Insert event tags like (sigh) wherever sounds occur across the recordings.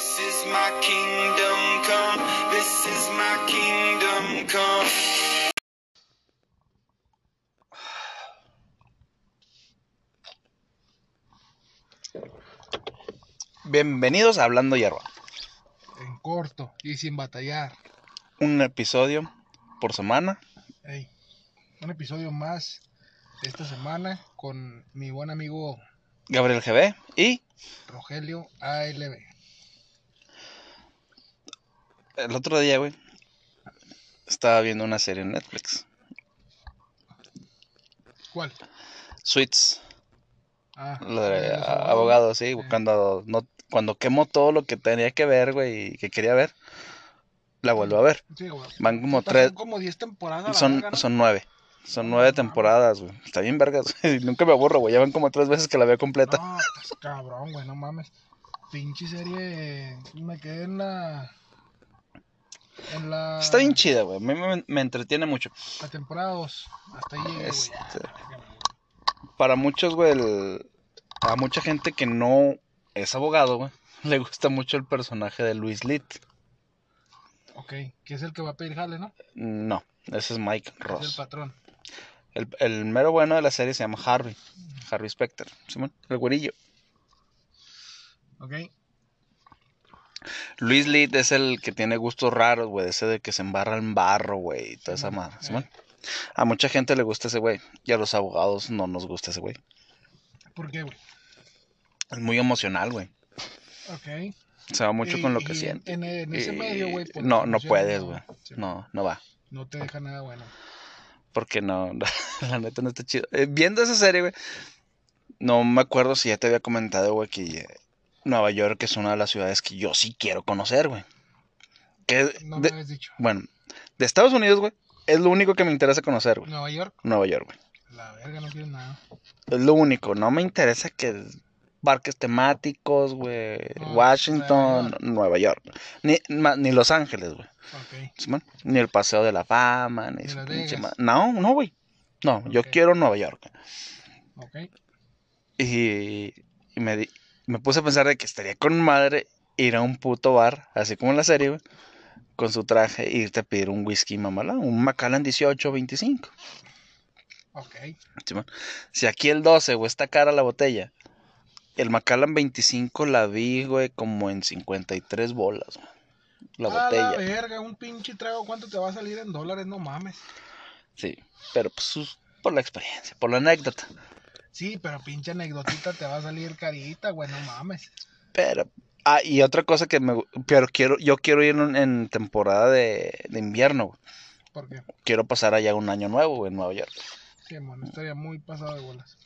This is my kingdom come. This is my kingdom come. Bienvenidos a Hablando Hierba. en corto y sin batallar. Un episodio por semana. Ey, un episodio más esta semana con mi buen amigo Gabriel GB y Rogelio ALB. El otro día, güey, estaba viendo una serie en Netflix. ¿Cuál? Suits, Ah, lo de a- abogado, sí, cuando, no, cuando quemo todo lo que tenía que ver, güey, y que quería ver, la vuelvo a ver. Sí, güey. Van como tres, Son como 10 temporadas. son, verga, ¿no? son nueve. Son nueve temporadas, güey. Está bien vergas. (laughs) Nunca me aburro, güey. Ya van como tres veces que la veo completa. No, estás cabrón, güey, no mames. Pinche serie. Me quedé en la. En la. Está bien chida, güey. A mí me, me entretiene mucho. La temporada 2. Hasta ahí llegué. Este-. Para muchos, güey, el- a mucha gente que no es abogado, güey, (laughs) le gusta mucho el personaje de Luis Litt. Ok, que es el que va a pedir jale, ¿no? No, ese es Mike Es el Ross. patrón. El, el mero bueno de la serie se llama Harvey. Harvey Specter. Simón, el güerillo. Ok. Luis Litt es el que tiene gustos raros, güey. Ese de que se embarra en barro, güey. Y toda esa madre. A mucha gente le gusta ese güey. Y a los abogados no nos gusta ese güey. ¿Por qué, güey? Es muy emocional, güey. Ok. Se va mucho Y- con lo que en- siente. En, en ese Y- medio, güey. No, no puedes, güey. sí, No, no va. No te deja nada bueno. Porque no, (laughs) la neta no está chido. Eh, viendo esa serie, güey, no me acuerdo si ya te había comentado, güey, que Nueva York es una de las ciudades que yo sí quiero conocer, güey. Que, No me de- habías dicho. bueno, de Estados Unidos, güey, es lo único que me interesa conocer, güey. Nueva York, Nueva York, güey. la verga, no quieres nada. Es lo único. No me interesa que parques temáticos, güey. No, Washington, Nueva York. Ni, ma- ni Los Ángeles, güey. Ok. Simón, Ni el Paseo de la Fama, ni su pinche No, no, güey. No, yo quiero Nueva York. Ok. Y, y me, di- me puse a pensar de que estaría con madre ir a un puto bar, así como en la serie, güey, con su traje, e irte a pedir un whisky mamala, un Macallan 18 25. Ok. Simón. Si aquí el 12, güey, está cara la botella, el Macallan 25 la vi, güey, como en 53 bolas, güey, la A la botella. verga, un pinche trago, ¿cuánto te va a salir en dólares? No mames. Sí, pero pues por la experiencia, por la anécdota. Sí, pero pinche anecdotita te va a salir carita, güey, no mames. Pero, ah, y otra cosa que me, pero quiero, yo quiero ir en, en temporada de, de invierno, güey. ¿Por qué? quiero pasar allá un año nuevo güey, en Nueva York. Sí, bueno, estaría muy pasado de bolas.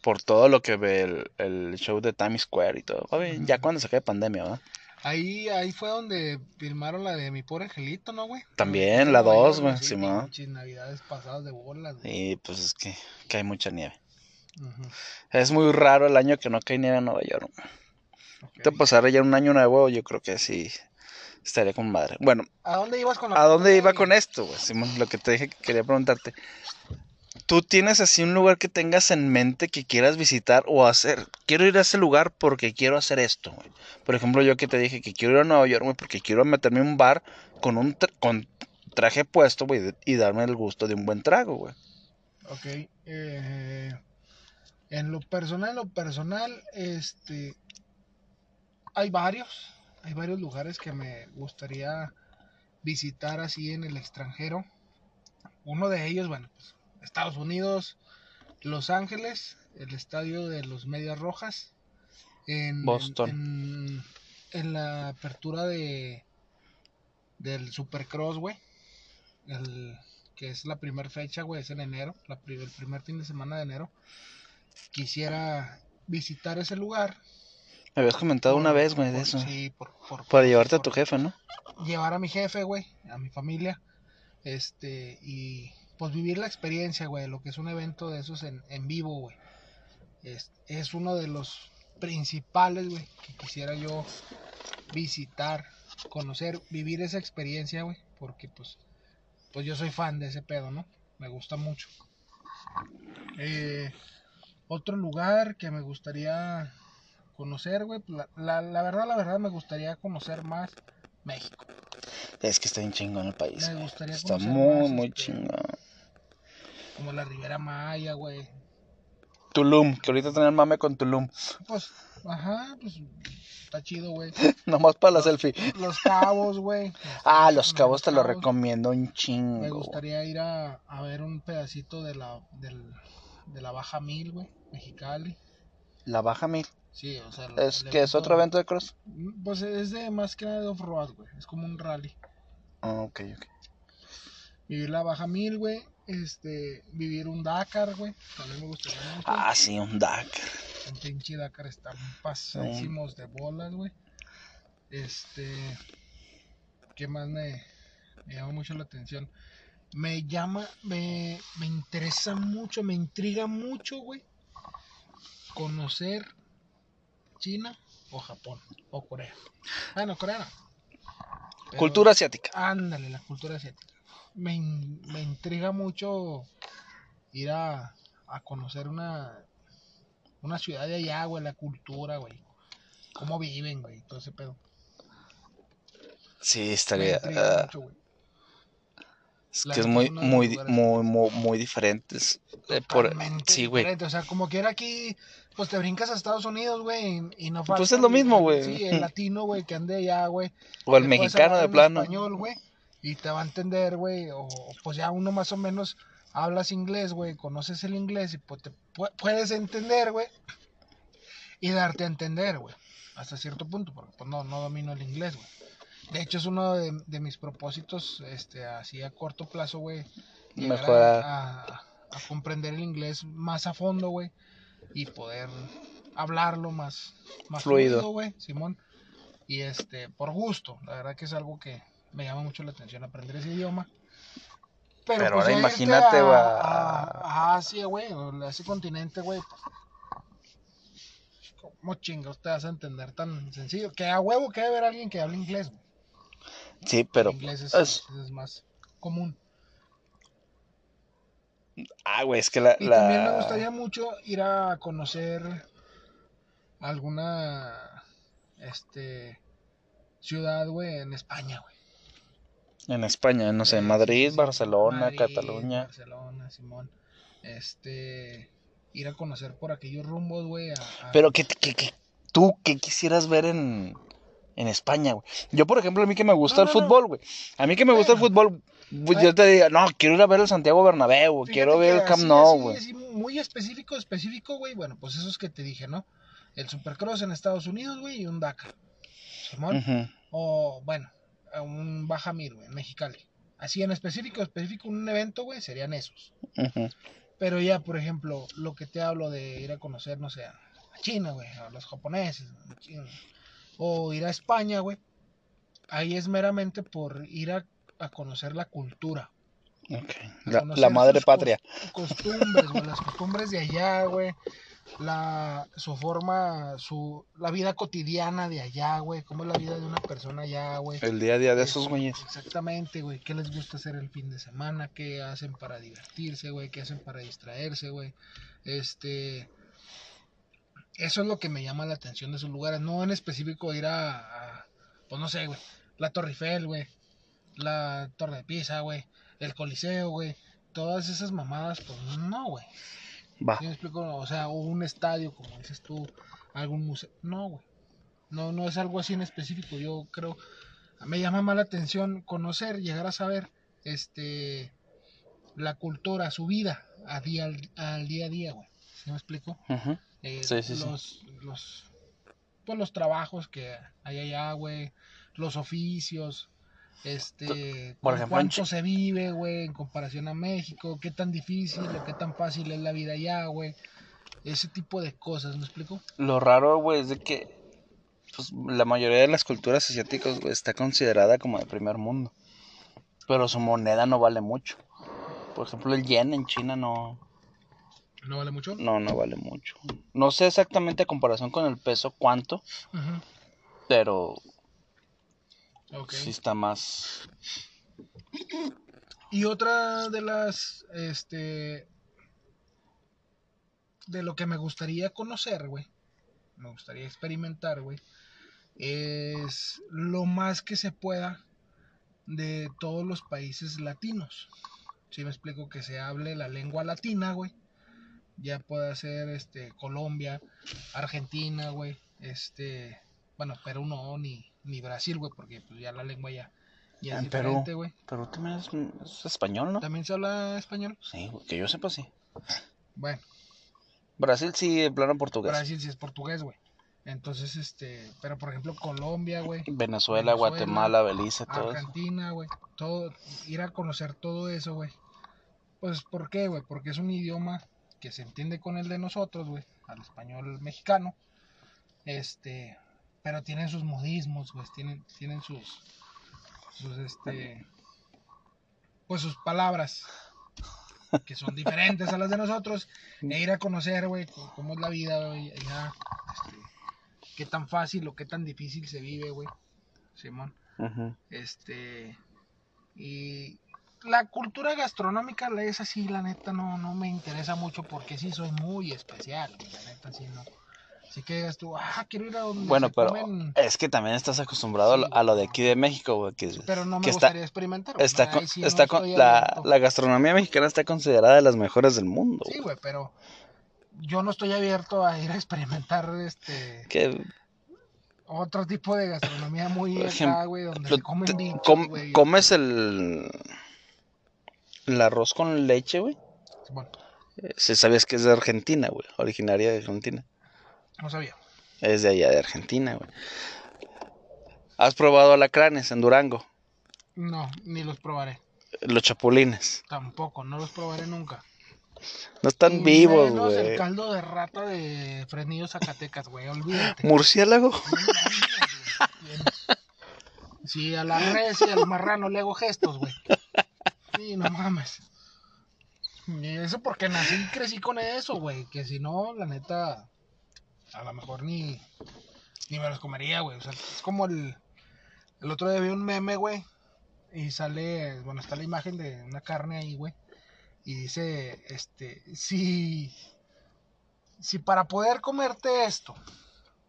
Por todo lo que ve el, el show de Times Square y todo. A ver, ya cuando se acabe pandemia, ¿verdad? Ahí, ahí fue donde filmaron la de mi pobre angelito, ¿no, güey? También, la Nueva dos, York, güey, sí, Simón. pinches navidades pasadas de bolas, güey. Y pues es que, que hay mucha nieve. Es muy raro el año que no cae nieve en Nueva York. Te pasar allá un año nuevo, yo creo que sí estaría con madre. Bueno, ¿A dónde ibas con ¿a dónde iba con esto, güey? Simón, lo que te dije que quería preguntarte. ¿Tú tienes así un lugar que tengas en mente que quieras visitar o hacer? Quiero ir a ese lugar porque quiero hacer esto, güey. Por ejemplo, yo que te dije que quiero ir a Nueva York, güey, porque quiero meterme en un bar con un tra- con traje puesto, güey, y darme el gusto de un buen trago, güey. Ok. eh, en lo personal, en lo personal, este. Hay varios. Hay varios lugares que me gustaría visitar así en el extranjero. Uno de ellos, bueno, pues Estados Unidos, Los Ángeles, el estadio de los Medias Rojas. En, Boston. En, en la apertura de del Supercross, güey. El, que es la primera fecha, güey, es en enero, la, el primer fin de semana de enero. Quisiera visitar ese lugar. Me habías comentado una vez, güey, de eso. Sí, por, por- Para llevarte a tu jefe, ¿no? llevar a mi jefe, güey, a mi familia, este, y pues vivir la experiencia, güey, lo que es un evento de esos en, en vivo, güey. Es, es uno de los principales, güey, que quisiera yo visitar, conocer, vivir esa experiencia, güey, porque pues, pues yo soy fan de ese pedo, ¿no? Me gusta mucho. Eh, otro lugar que me gustaría conocer, güey, pues, la, la, la verdad, la verdad me gustaría conocer más México. Es que está bien chingón el país. Me gustaría Está conocer muy, más, muy este, chingón. Como la Ribera Maya, güey. Tulum, que ahorita tener mame con Tulum. Pues, ajá, pues está chido, güey. (laughs) Nomás para la selfie. Los cabos, güey. (laughs) Ah, los cabos te lo Cabos. recomiendo un Me chingo. güey. gustaría ir a, a ver un pedacito de la, del, de la Baja Mil, güey, Mexicali. La baja mil. Sí, o sea... Es que es otro evento de cross. Pues es de más que nada de off-road, güey. Es como un rally. Ah, ok, ok. Vivir la Baja Mil, güey. Este, vivir un Dakar, güey. También me gustaría mucho. Ah, sí, un Dakar. Un pinche Dakar están pasadísimos de bolas, güey. Este. ¿Qué más me, me llama mucho la atención? Me llama, me, me interesa mucho, me intriga mucho, güey. Conocer China o Japón o Corea. Ah, no, Corea no. Pero- Cultura asiática. Ándale, la cultura asiática. Me, me intriga mucho ir a, a conocer una, una ciudad de allá, güey, la cultura, güey. Cómo viven, güey, todo ese pedo. Sí, Me estaría. intriga ah, mucho, güey. Es que es muy, muy, muy, muy, muy diferentes. Por- Totalmente sí, güey. O sea, como quiera aquí, pues te brincas a Estados Unidos, güey, y, no Pues falta es lo mismo, güey. Sí, el (laughs) latino, güey, que ande allá, güey. O el mexicano de plano. español, güey, y te va a entender, güey, o pues ya uno más o menos hablas inglés, güey, conoces el inglés y pues te pu- puedes entender, güey, y darte a entender, güey, hasta cierto punto, porque pues no, no domino el inglés, güey. De hecho, es uno de, de mis propósitos, este, así a corto plazo, güey, a- Mejorar. A, a comprender el inglés más a fondo, güey, y poder hablarlo más, más Fluido. güey, Simón. Y este, por gusto, la verdad que es algo que me llama mucho la atención aprender ese idioma. Pero pues, ahora imagínate, güey, A, a- a Asia, güey, o a ese continente, güey, pues. ¿Cómo chingados te vas a entender tan sencillo? Que a huevo que debe haber alguien que hable inglés, güey. Sí, pero. el inglés es, es- es más común. ah, güey, es que la. Y la- también me gustaría mucho ir a conocer alguna este ciudad, güey, en España, güey. En España, no sé, Eh, Madrid, sí, Barcelona, Madrid, Cataluña. Barcelona, Simón. Este ir a conocer por aquellos rumbos, güey, a- Pero que, que, que tú, ¿qué quisieras ver en, en España, güey? Yo, por ejemplo, a mí que me gusta No, el no, fútbol, güey. A mí que me gusta el fútbol, pues, yo te diría, no, quiero ir a ver el Santiago Bernabéu, Fíjate quiero ver el Camp Nou, güey. muy específico, específico, güey. Bueno, pues esos que te dije, ¿no? El Supercross en Estados Unidos, güey, y un Dakar. Simón. Ujú. O, bueno, un Baja Mir, güey, en Mexicali. Así en específico, específico, un evento, güey, serían esos. Pero ya, por ejemplo, lo que te hablo de ir a conocer, no sé, a China, güey, a los japoneses, a China, o ir a España, güey. Ahí es meramente por ir a, a conocer la cultura. Ok. a La, madre patria. cos- costumbres, güey, las (laughs) costumbres de allá, güey. La, su forma, su, la vida cotidiana de allá, güey. Cómo es la vida de una persona allá, güey. El día a día de Es- esos güeyes. Exactamente, güey. ¿Qué les gusta hacer el fin de semana? ¿Qué hacen para divertirse, güey? ¿Qué hacen para distraerse, güey? Este. Eso es lo que me llama la atención de esos lugares. No en específico ir a. a, pues no sé, güey. La Torre Eiffel, güey. La Torre de Pisa, güey. El Coliseo, güey. Todas esas mamadas, pues no, güey. Va. ¿Sí me explico? O sea, o un estadio, como dices tú, algún museo. No, güey. No, no es algo así en específico. Yo creo, me llama más la atención conocer, llegar a saber, este, la cultura, su vida a día, al, al día a día, güey. ¿Sí me explico? Ujú. Eh, Sí, sí, sí. los, los, pues los trabajos que hay allá, güey. Los oficios. Este, Por con ejemplo, en cuánto se vive, güey, en comparación a México, qué tan difícil o qué tan fácil es la vida allá, güey. Ese tipo de cosas, ¿me explico? Lo raro, güey, es de que pues, la mayoría de las culturas asiáticas, está considerada como de primer mundo. Pero su moneda no vale mucho. Por ejemplo, el yen en China no, ¿No vale mucho? no, no vale mucho. No sé exactamente a comparación con el peso cuánto, pero sí está más... Y otra de las, este, de lo que me gustaría conocer, güey, me gustaría experimentar, güey, es lo más que se pueda de todos los países latinos. Si me explico que se hable la lengua latina, güey. Ya puede ser este Colombia, Argentina, güey, este, bueno, Perú no ni ni Brasil, güey, porque pues ya la lengua ya ya es En Perú. diferente, güey. Pero también es, es español, ¿no? También se habla español. Sí, que yo sepa sí. Bueno, Brasil sí, en plano portugués. Brasil sí es portugués, güey. Entonces, este, pero por ejemplo Colombia, güey, Venezuela, Venezuela, Guatemala, Belice, todo. Argentina, güey, todo, ir a conocer todo eso, güey. Pues, ¿por qué, güey? Porque es un idioma que se entiende con el de nosotros, güey, al español mexicano. Este, pero tienen sus modismos, güey, tienen, tienen sus, sus, este, pues sus palabras que son diferentes a las de nosotros. E ir a conocer, güey, cómo es la vida, güey, allá, este, qué tan fácil o qué tan difícil se vive, güey, Simón. Este. Y la cultura gastronómica es así, la neta, no, no me interesa mucho porque sí soy muy especial, la neta, sí, no. Así que digas tú, ah, quiero ir a donde Bueno, se pero comen, es que también estás acostumbrado a lo- Sí, a lo de aquí de México, güey, que, pero no me que está, gustaría experimentar. está, con- sí no está con- la, la gastronomía mexicana está considerada de las mejores del mundo. Sí, güey. pero yo no estoy abierto a ir a experimentar este Que otro tipo de gastronomía muy acá, güey, donde se comen bichos, com- comes el, el arroz con leche, güey. Bueno, Eh, Si sabías que es de Argentina, güey, originaria de Argentina. no sabía. Es de allá de Argentina, güey. ¿Has probado alacranes en Durango? No, ni los probaré. Los chapulines. Tampoco, no los probaré nunca. No están Y vivos, menos el güey. caldo de rata de Fresnillo Zacatecas, güey, olvídate. Murciélago. Güey. Si a la res y al marrano le hago gestos, güey. Sí, no mames. Eso porque nací y crecí con eso, güey. Que si no, la neta, a lo mejor ni, ni me los comería, güey. O sea, es como el... El otro día vi un meme, güey. Y sale, bueno, está la imagen de una carne ahí, güey. Y dice, este, si, si para poder comerte esto,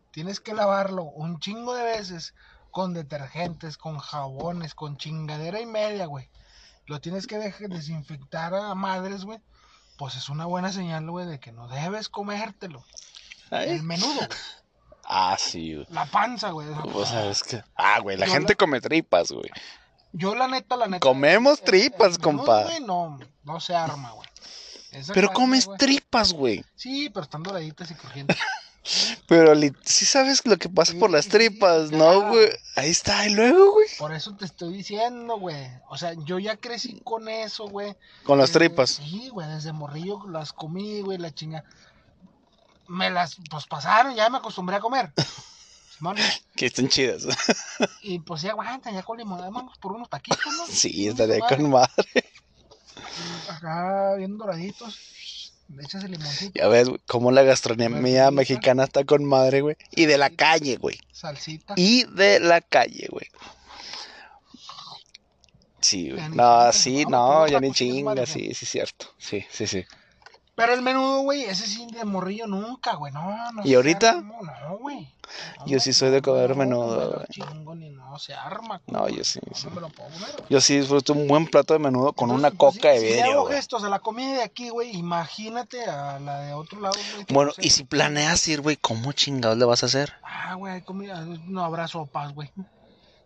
tienes que lavarlo un chingo de veces con detergentes, con jabones, con chingadera y media, güey. Lo tienes que desinfectar a madres, güey. Pues es una buena señal, güey, de que no debes comértelo. Ay. El menudo, güey. Ah, sí, güey. La panza, güey. Vos sabes que. Ah, güey, la Yo gente la- come tripas, güey. Yo la neta, la neta. Comemos el- el tripas, menudo, güey, no, no se arma, güey. Esa Pero carne, comes tripas, güey. Sí, pero están doraditas y crujientes. (laughs) Pero li- sí sabes lo que pasa por las tripas, sí, ¿no, güey? Ahí está, y luego, güey. Por eso te estoy diciendo, güey. O sea, yo ya crecí con eso, güey. Con las Desde- tripas. Sí, güey, desde morrillo las comí, güey, la chinga. Me las, pues pasaron, ya me acostumbré a comer. (laughs) Simón, Que están chidas. (laughs) y pues ya aguantan, ya con limón, vamos por unos taquitos, ¿no? Sí, estaría con madre. Acá bien doraditos. Le echas el limoncito, Ya ves, güey, cómo la gastronomía mexicana está con madre, güey. Y de la calle, güey. salsita. Y de la calle, güey. Sí, güey. No, sí, no, ya ni chinga, sí, sí, cierto. Sí, sí, sí. Pero el menudo, güey, ese sí de morrillo nunca, güey. No, no. ¿Y ahorita? arma, No, güey. No, Yo sí soy de comer menudo, güey. chingo ni no se arma. No, yo sí, No sí. me lo puedo comer. Yo sí disfruto un buen plato de menudo con una pues, coca si- de Si vidrio, hago güey. gestos a la comida de aquí, güey, imagínate a la de otro lado, güey. Bueno, y si planeas ir, güey, ¿cómo chingados le vas a hacer? Ah, güey, hay comida, no habrá sopas, güey.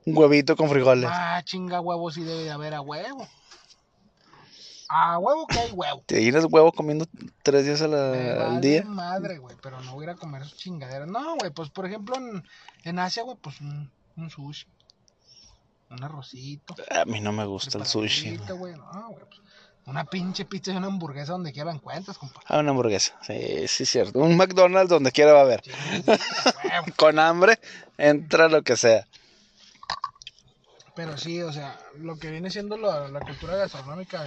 Un huevito con frijoles. Ah, chinga huevo sí debe de haber a huevo. A huevo que hay huevo. ¿Te imaginas huevo comiendo tres días a la- Me al día? madre, güey, pero no voy a ir a comer sus chingaderas. No, güey, pues por ejemplo en, en Asia, güey, pues un, un sushi. Un arrocito. A mí no me gusta el sushi. preparadito, güey. No, güey, pues, una pinche pizza y una hamburguesa donde quiera encuentras, compa. Ah, una hamburguesa. Sí, sí, cierto. Un McDonald's donde quiera va a haber. Sí, sí. (laughs) Con hambre, entra lo que sea. Pero sí, o sea, lo que viene siendo la, la cultura gastronómica,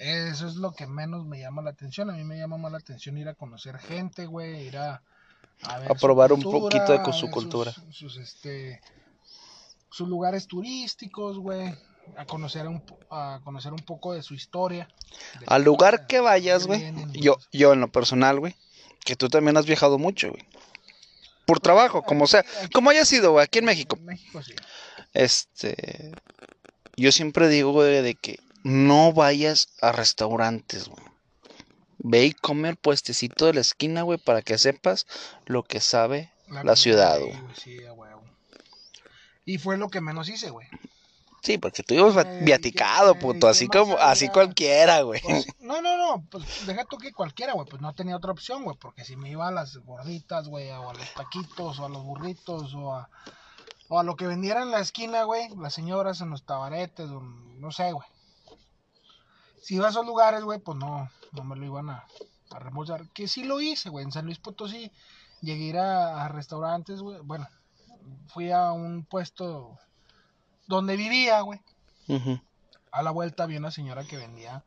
eso es lo que menos me llama la atención. A mí me llama más la atención ir a conocer gente, güey, ir a, a, ver A probar un poquito de con su cultura. Sus, sus, este, sus lugares turísticos, güey, a conocer un, a conocer un poco de su historia. de Al lugar que vayas, güey. Yo, yo en lo personal, güey. Que tú también has viajado mucho, güey. Por trabajo, como sea. Como haya sido, güey, aquí en México. En México sí. Este. Yo siempre digo, güey, de que no vayas a restaurantes, güey. Ve y come al puestecito de la esquina, güey, para que sepas lo que sabe la, ciudad, güey. Sí. Y fue lo que menos hice, güey. Sí, porque tú ibas Eh, viaticado, ¿qué- puto. Así como, así cualquiera, güey. Pues, no, no, no, pues deja tú que cualquiera, güey, pues no tenía otra opción, güey, porque si me iba a las gorditas, güey, o a los taquitos, o a los burritos, o a, o a lo que vendiera en la esquina, güey, las señoras en los tabaretes, o no sé, güey. Si iba a esos lugares, güey, pues no, no me lo iban a, a remollar. Que sí lo hice, güey, en San Luis Potosí llegué a ir a, a restaurantes, güey, bueno, fui a un puesto donde vivía, güey a la vuelta había una señora que vendía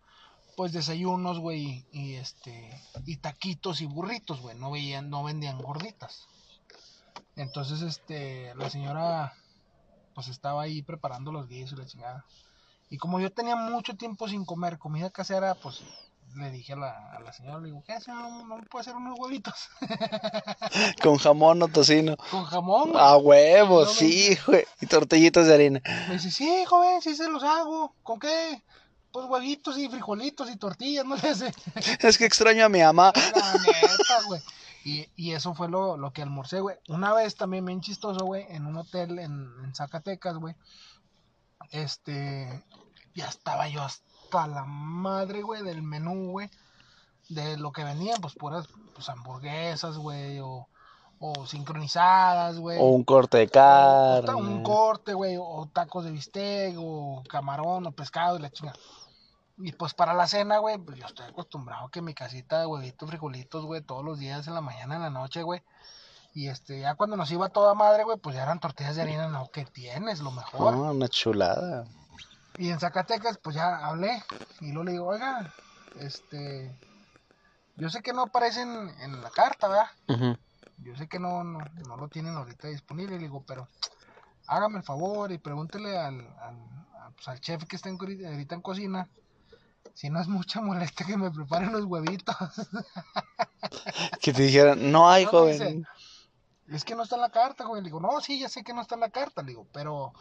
pues desayunos, güey, y, y, este y taquitos y burritos, güey, no veían no vendían gorditas. Entonces, este la señora pues estaba ahí preparando los guisos y la chingada. Y como yo tenía mucho tiempo sin comer comida casera, pues le dije a la, a la señora, le digo, ¿qué señora? ¿No, no puede hacer unos huevitos (laughs) Con jamón o tocino. con jamón? güey?" A huevo, No me sí, güey. Y tortillitas de harina. Me dice, sí, joven, sí se los hago. ¿Con qué? Pues huevitos y frijolitos y tortillas, no le (laughs) sé. Es que extraño a mi mamá. La neta, güey. Y, y eso fue lo, lo que almorcé, güey. Una vez también bien chistoso, güey, en un hotel en, en Zacatecas, güey. Este, ya estaba yo hasta la madre, güey, del menú, güey. De lo que vendían, pues puras pues, hamburguesas, güey, o, o sincronizadas, güey. O un corte de O carne. un corte, güey, o tacos de bistec, o camarón, o pescado y la chinga. Y pues para la cena, güey, pues yo estoy acostumbrado que mi casita de huevitos, frijolitos, güey, todos los días en la mañana, en la noche, güey. Y este, ya cuando nos iba toda madre, güey, pues ya eran tortillas de harina, no, que tienes, lo mejor. Ah, una chulada. Y en Zacatecas, pues ya hablé. Y luego le digo, oiga, este, yo sé que no aparecen en la carta, ¿verdad? Yo sé que no, no, no lo tienen ahorita disponible, le digo, pero hágame el favor y pregúntele al, al, pues, al chef que está en, ahorita en cocina si no es mucha molestia que me preparen los huevitos. Que te dijeran, no hay, (laughs) No, joven. dice, es que no está en la carta, joven. Le digo, no, sí, ya sé que no está en la carta. Le digo, pero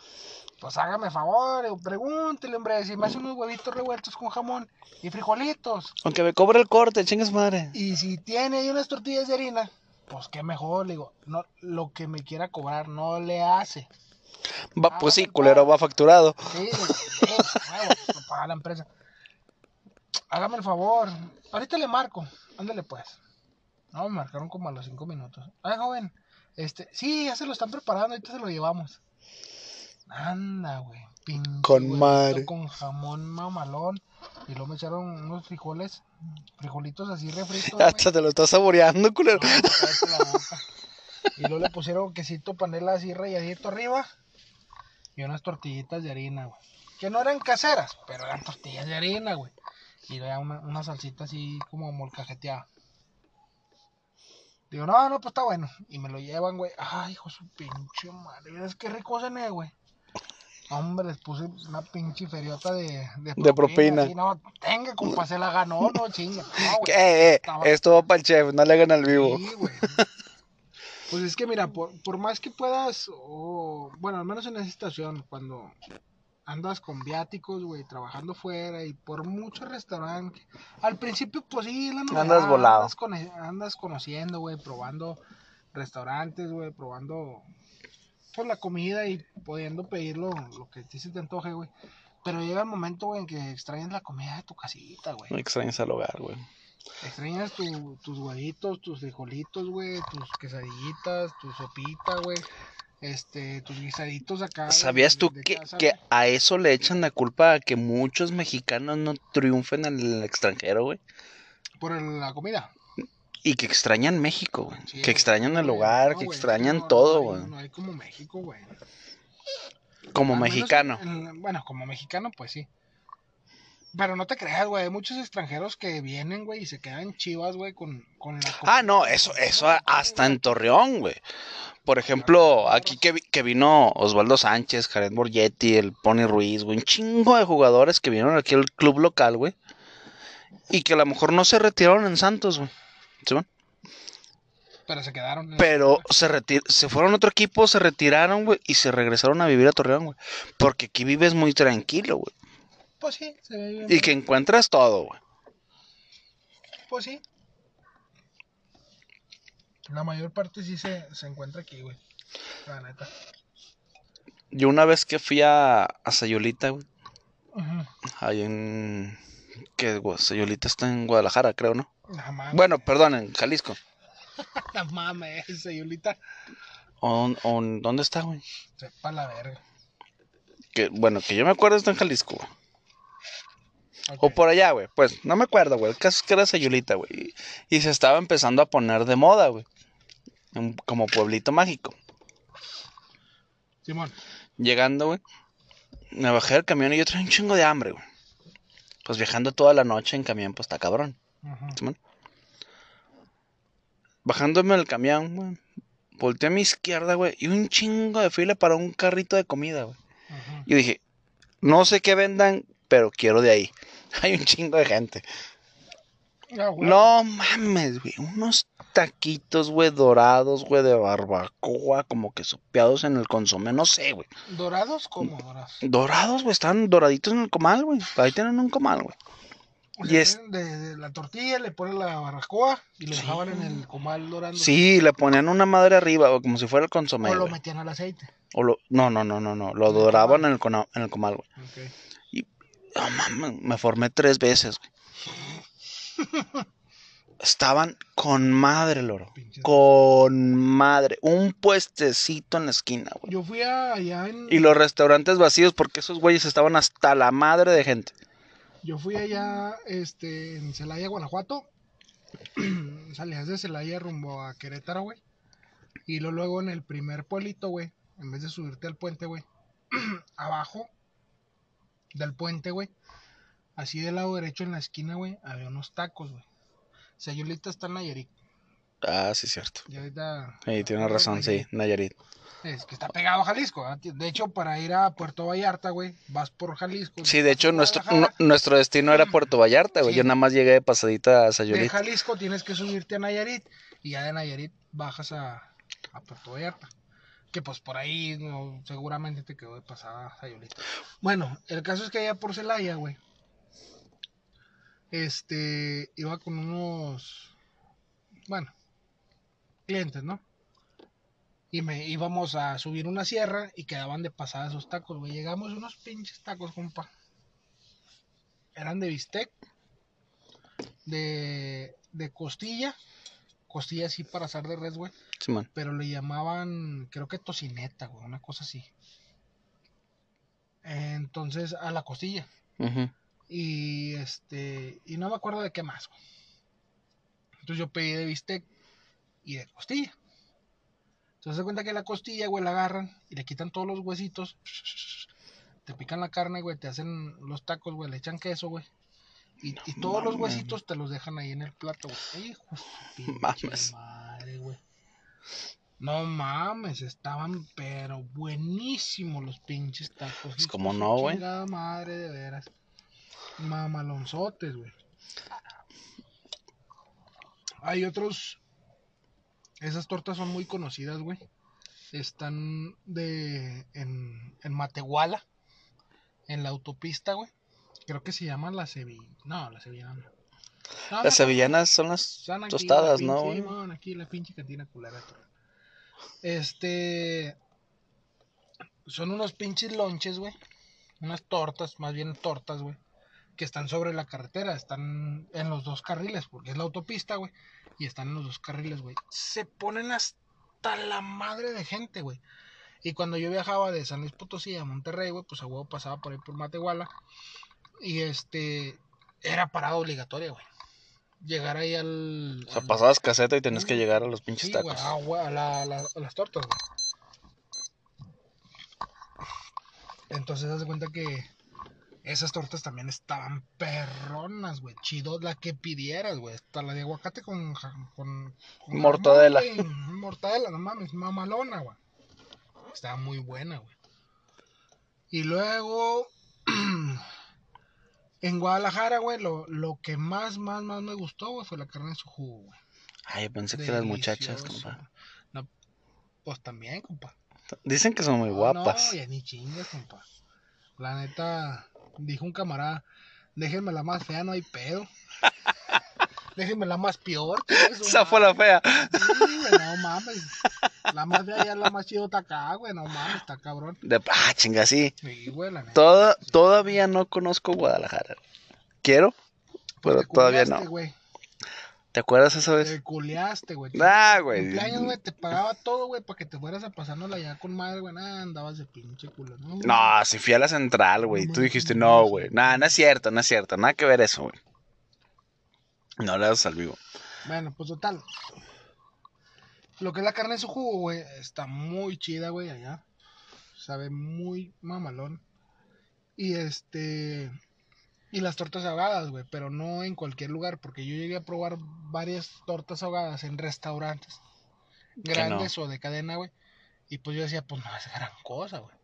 pues hágame el favor, digo, pregúntele, hombre, si me hace unos huevitos revueltos con jamón y frijolitos. Aunque me cobre el corte, chingas madre. Y si tiene ahí unas tortillas de harina, pues qué mejor, le digo, no, lo que me quiera cobrar no le hace. Va, pues sí, culero, va facturado. Sí, lo paga la empresa. Hágame el favor, ahorita le marco, ándale pues. No, me marcaron como a los cinco minutos. Ay, joven, este, sí, ya se lo están preparando, ahorita se lo llevamos. Anda, güey. Con madre. Con jamón mamalón. Y luego me echaron unos frijoles, frijolitos así refritos. (laughs) Hasta te lo estás saboreando, culero. Y luego le pusieron quesito panela así rayadito arriba. Y unas tortillitas de harina, güey. Que no eran caseras, pero eran tortillas de harina, güey. Y luego una, una salsita así como molcajeteada. Digo, no, no, pues está bueno. Y me lo llevan, güey. Ay, hijo de su pinche madre. Es que rico cené, güey. Hombre, les puse una pinche feriota de, de propina. así, no, tenga, compa, se la ganó, no, (laughs) chinga. No, güey. Eh, eh, Estaba- esto va para el chef, no le hagan al vivo. Sí, güey. Pues es que mira, por, por más que puedas, o bueno, al menos en esa situación, cuando andas con viáticos, güey, trabajando fuera y por muchos restaurantes, al principio pues sí, la novedad, Andas volado. Andas, andas conociendo, güey, probando restaurantes, güey, probando pues la comida y pudiendo pedir lo, lo que ti se te antoje, güey. Pero llega el momento, güey, en que extrañas la comida de tu casita, güey. No extrañas al hogar, güey. Extrañas tu- tus huevitos, tus frijolitos, güey, tus quesadillitas, tu sopita, güey, este, tus guisaditos acá. ¿Sabías de- tú de que, casa, que a eso le echan la culpa a que muchos mexicanos no triunfen en el extranjero, güey? Por la comida. Y que extrañan México, güey. Sí, que extrañan el hogar, no, que güey, extrañan no, todo, no güey. No hay como México, güey. Como Al mexicano. en- en- bueno, como mexicano, pues sí. Pero no te creas, güey. Hay muchos extranjeros que vienen, güey, y se quedan chivas, güey, con, con la Ah, no, eso, eso hasta en Torreón, güey. Por ejemplo, aquí que, vi- que vino Osvaldo Sánchez, Jared Borgetti, el Pony Ruiz, güey, un chingo de jugadores que vinieron aquí al club local, güey. Y que a lo mejor no se retiraron en Santos, güey. ¿Sí, güey? Pero se quedaron. Pero se, retir- se fueron a otro equipo, se retiraron, güey, y se regresaron a vivir a Torreón, güey. Porque aquí vives muy tranquilo, güey. Pues sí, se ve bien. Y que encuentras todo, güey. Pues sí. La mayor parte sí se, se encuentra aquí, güey. La neta. Yo una vez que fui a, a Sayulita, güey, Ujú. ahí en... Que güey, Sayulita está en Guadalajara, creo, ¿no? Bueno, perdón, en Jalisco. (laughs) No mames, Sayulita. ¿O, o ¿Dónde está, güey? Sepa la verga. Que, bueno, que yo me acuerdo está en Jalisco, güey. O por allá, güey. Pues no me acuerdo, güey. El caso es que era Sayulita, güey. Y, se estaba empezando a poner de moda, güey. Como pueblito mágico. Simón. Llegando, güey. Me bajé del camión y yo traía un chingo de hambre, güey. Pues viajando toda la noche en camión, pues está cabrón. Simón. Bajándome del camión, güey. Volteé a mi izquierda, güey. Y un chingo de fila para un carrito de comida, güey. Y dije, no sé qué vendan, pero quiero de ahí. (laughs) Hay un chingo de gente. Ah. No mames, güey. Unos taquitos, güey, dorados, güey, de barbacoa, como que sopeados en el consomé, no sé, güey. ¿Dorados? ¿Cómo dorados? Dorados, güey, están doraditos en el comal, güey. Ahí tienen un comal, güey. O Y es- de, de la tortilla le ponen la barbacoa y lo Sí. dejaban en el comal dorando. Sí, le ponían una madre arriba, güey, como si fuera el consomé, O lo metían al aceite. O lo... No, no, no, no, no. Lo doraban en el, cona- en el comal, güey. Ok. Me formé tres veces, güey. Estaban con madre, loro. Pinches- Con madre. Un puestecito en la esquina, güey. Yo fui allá en. Y los restaurantes vacíos porque esos güeyes estaban hasta la madre de gente. Yo fui allá este, en Celaya, Guanajuato. (clears throat) Salías de Celaya rumbo a Querétaro, güey. Y luego en el primer pueblito, güey. En vez de subirte al puente, güey. (clears throat) abajo del puente, güey. Así del lado derecho en la esquina, güey. Había unos tacos, güey. Sayulita está en Nayarit. Ah, sí, cierto. Y ahorita. Sí, tienes razón, sí, Nayarit. Es que está pegado a Jalisco. De hecho, para ir a Puerto Vallarta, güey, vas por Jalisco. Sí, de hecho, nuestro, nu- nuestro destino era Puerto Vallarta, güey. Sí. Yo nada más llegué de pasadita a de Sayulita. Jalisco tienes que subirte a Nayarit y ya de Nayarit bajas a, a Puerto Vallarta. Que pues por ahí no, seguramente te quedó de pasada Sayulita. Bueno, el caso es que allá por Celaya, güey. Este, iba con unos, bueno, clientes, ¿no? Y me íbamos a subir una sierra y quedaban de pasada esos tacos, güey. Llegamos unos pinches tacos, compa. Eran de bistec, de, de costilla, costilla así para asar de res, güey. Simón. Pero le llamaban, creo que tocineta, güey, una cosa así. Entonces, a la costilla. Y este, y no me acuerdo de qué más, güey. Entonces yo pedí de bistec y de costilla. Entonces se cuenta que la costilla, güey, la agarran y le quitan todos los huesitos. Te pican la carne, güey, te hacen los tacos, güey, le echan queso, güey. Y, y todos los huesitos te los dejan ahí en el plato, güey. Mames. madre, güey. No mames, estaban pero buenísimos los pinches tacos. Pues, hijos ¿cómo de no, güey? madre, de veras. Mamalonzotes, güey. Hay otros. Esas tortas son muy conocidas, güey. Están de. En, en Matehuala. En la autopista, güey. Creo que se llaman la Sevilla. No, la Sevillana. no. No, Las sevillanas son las aquí, tostadas, la ¿no? pinche-? Simón, aquí la pinche cantina culera. Este. Son unos pinches lonches, güey. Unas tortas, más bien tortas, güey. Que están sobre la carretera. Están en los dos carriles, porque es la autopista, güey. Y están en los dos carriles, güey. Se ponen hasta la madre de gente, güey. Y cuando yo viajaba de San Luis Potosí a Monterrey, güey, pues a huevo pasaba por ahí por Matehuala. Y este. Era parada obligatoria, güey. Llegar ahí al. O sea, al- pasabas caseta y tenías que llegar a los pinches Sí, tacos. güey, a, la- a la- a las tortas, güey. Entonces, haz de cuenta que esas tortas también estaban perronas, güey. Chido la que pidieras, güey. Hasta la de aguacate con, con, con Mortadela. jamón. Mortadela, no mames, mamalona, güey. Estaba muy buena, güey. Y luego, en Guadalajara, güey, lo, lo que más, más, más me gustó, güey, fue la carne en su jugo, güey. Ay, pensé que las muchachas, Delicioso. compa. No, pues también, compa. Dicen que son muy No, guapas. No, ya ni chingas, compa. La neta, dijo un camarada, déjenme la más fea, no hay pedo. (laughs) déjenme la más peor. (laughs) Esa fue la fea. Sí, güey, no mames. La más fea ya es la más chidota acá, güey, no mames, está cabrón. De... Ah, chinga, sí. Sí, güey, la. Toda- todavía no conozco Guadalajara. Quiero, pero todavía culiaste, no. güey. ¿Te acuerdas esa vez? Te culiaste, güey. Ah, güey. Cumpleaños, güey, te pagaba todo, güey, para que te fueras a pasárnosla ya con madre, güey. Nada, andabas de pinche culo, ¿no? güey? No, si fui a la central, güey. Tú dijiste, no, güey. Nada, no es cierto, no es cierto. Nada que ver eso, güey. No le das al vivo. Bueno, pues total. Lo que es la carne en su jugo, güey, está muy chida, güey, allá. Sabe muy mamalón. Y este. Y las tortas ahogadas, güey, pero no en cualquier lugar, porque yo llegué a probar varias tortas ahogadas en restaurantes grandes o de cadena, güey. Y pues yo decía, pues no es gran cosa, güey.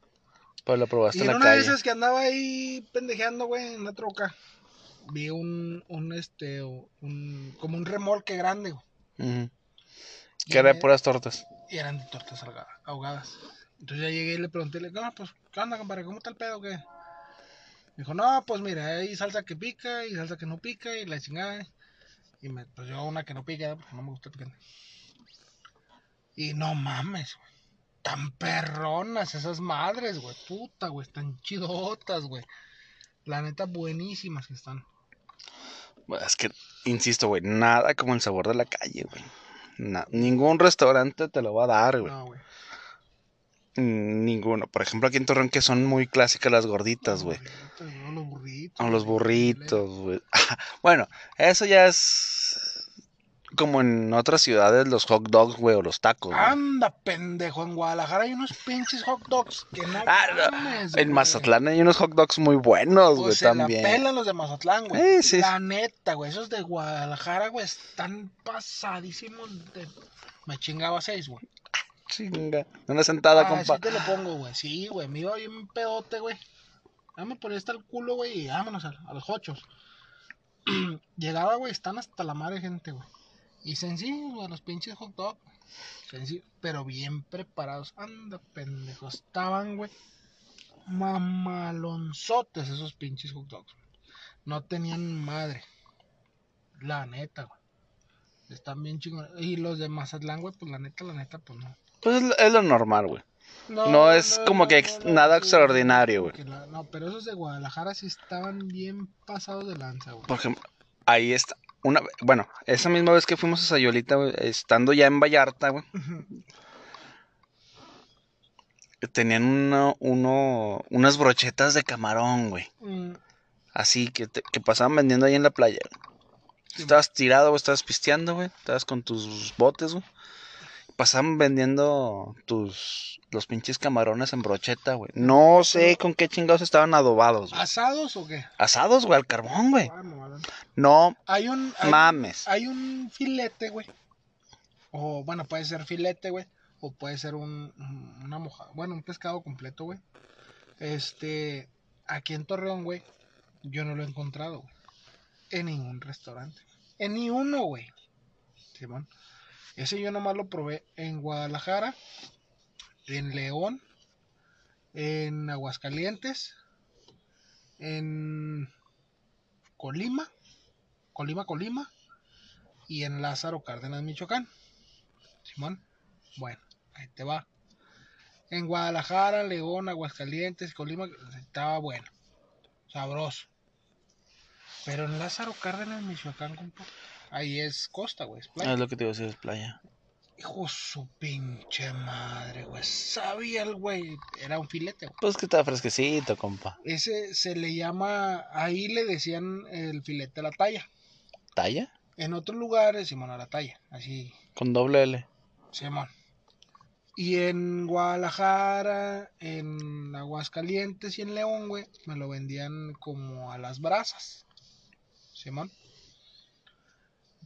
Pues lo probaste Y en la una de esas que andaba ahí pendejeando, güey, en la troca, vi un, un este, un, como un remolque grande, güey. Que era de puras tortas. Y eran de tortas ahoga- ahogadas. Entonces ya llegué y le pregunté, le dije, no, pues, ¿qué onda, compadre? ¿Cómo está el pedo? ¿Qué? Me dijo, no, pues mira, hay salsa que pica y salsa que no pica y la chingada. Y me, pues yo una que no pica, porque no me gusta el picante. Y no mames, güey. Tan perronas esas madres, güey. Puta, güey. Están chidotas, güey. La neta, buenísimas que están. Es que, insisto, güey, nada como el sabor de la calle, güey. Ningún restaurante te lo va a dar, güey. No, güey. Mm, Ninguno. Por ejemplo, aquí en Torreón que son muy clásicas las gorditas, güey. No, los burritos. O los burritos, güey. (laughs) bueno, eso ya es como en otras ciudades los hot dogs, güey, o los tacos. güey. Anda, pendejo. En Guadalajara hay unos pinches hot dogs que no Ah, mames, En güey. Mazatlán hay unos hot dogs muy buenos, Pues güey, se la también. pelan los de Mazatlán, güey. Eh, sí. La neta, güey. Esos de Guadalajara, güey, están pasadísimos de... Me chingaba seis, güey. Chinga. Una sentada, Ah, compa. sí te lo pongo, güey. Sí, güey. Me iba bien pedote, güey. Dame por ahí está el culo, güey, y vámonos a, a los hochos. (clears throat) Llegaba, güey, están hasta la madre gente, güey. Y sencillos, güey, los pinches hot dog. Sencillo, pero bien preparados. Anda, pendejo. Estaban, güey, mamalonzotes esos pinches hot dogs. No tenían madre. La neta, güey. Están bien chingones. Y los de Mazatlán, güey, pues la neta, la neta, pues no. Pues es lo- es lo normal, güey. No es como que ex- nada extraordinario, güey. No, pero esos de Guadalajara sí estaban bien pasados de lanza, güey. Por ejemplo, ahí está. Una, bueno, esa misma vez que fuimos a Sayolita, güey, estando ya en Vallarta, güey, tenían uno, uno, unas brochetas de camarón, güey. Mm, Así que, te- que pasaban vendiendo ahí en la playa. Sí, estabas tirado, güey, estabas pisteando, güey. Estabas con tus botes, güey. Pasaban vendiendo tus los pinches camarones en brocheta, güey. No sé con qué chingados estaban adobados, güey. ¿Asados o qué? Asados, güey, al carbón, güey. Ah, no, Hay un. Hay, mames. hay un filete, güey. O bueno, puede ser filete, güey. O puede ser un, un- una moja. Bueno, un pescado completo, güey. Este. Aquí en Torreón, güey. Yo no lo he encontrado, güey. En ningún restaurante. En ni uno, güey. Simón. Ese yo nomás lo probé en Guadalajara. En León. En Aguascalientes. En Colima. Colima, Colima. Y en Lázaro Cárdenas, Michoacán. Simón. Bueno, ahí te va. En Guadalajara, León, Aguascalientes, Colima, estaba bueno. Sabroso. Pero en Lázaro Cárdenas, Michoacán, compa, ahí es costa, güey. Es playa. Es lo que te iba a decir, es playa. Hijo su pinche madre, güey. Sabía el güey. Era un filete, güey. Pues que está fresquecito, compa. Ese se le llama. Ahí le decían el filete a la talla. ¿Talla? En otros lugares, Simón, a la talla. Así, Con doble L. Simón. Y en Guadalajara, en Aguascalientes y en León, güey, me lo vendían como a las brasas. Simón.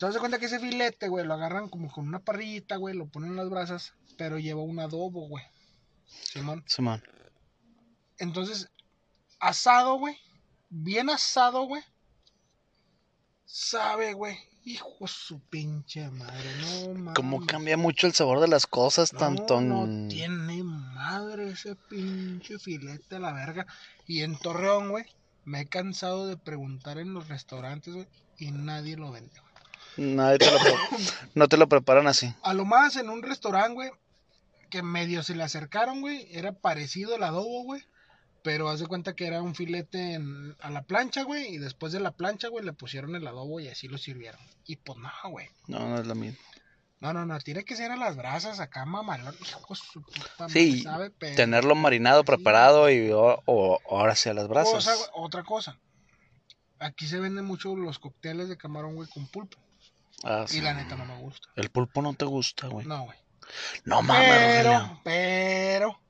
Entonces se cuenta que ese filete, güey, lo agarran como con una parrillita, güey, lo ponen en las brasas, pero lleva un adobo, güey. Simón. Simón. Entonces, asado, güey. Bien asado, güey. Sabe, güey. Hijo su pinche madre, no mames. Cómo cambia mucho el sabor de las cosas, No, tanto. No tiene madre ese pinche filete a la verga. Y en Torreón, güey, me he cansado de preguntar en los restaurantes, güey, y nadie lo vende, güey. Nadie te lo (coughs) no te lo preparan así. A lo más en un restaurante, güey, que medio se le acercaron, güey, era parecido al adobo, güey. Pero haz de cuenta que era un filete en- a la plancha, güey, y después de la plancha, güey, le pusieron el adobo y así lo sirvieron. Y pues no, güey. No, no es lo mismo. No, no, no, tiene que ser a las brasas acá, mamalón. Hijo su puta madre, Sí, sabe, Tenerlo marinado, Sí. preparado y o, o- ahora sí a las brasas. Otra cosa. Aquí se venden mucho los cócteles de camarón, güey, con pulpo. Ah, sí. Y la neta no me gusta. El pulpo no te gusta, güey. No, güey. No mames, Pero, Rogelio. pero,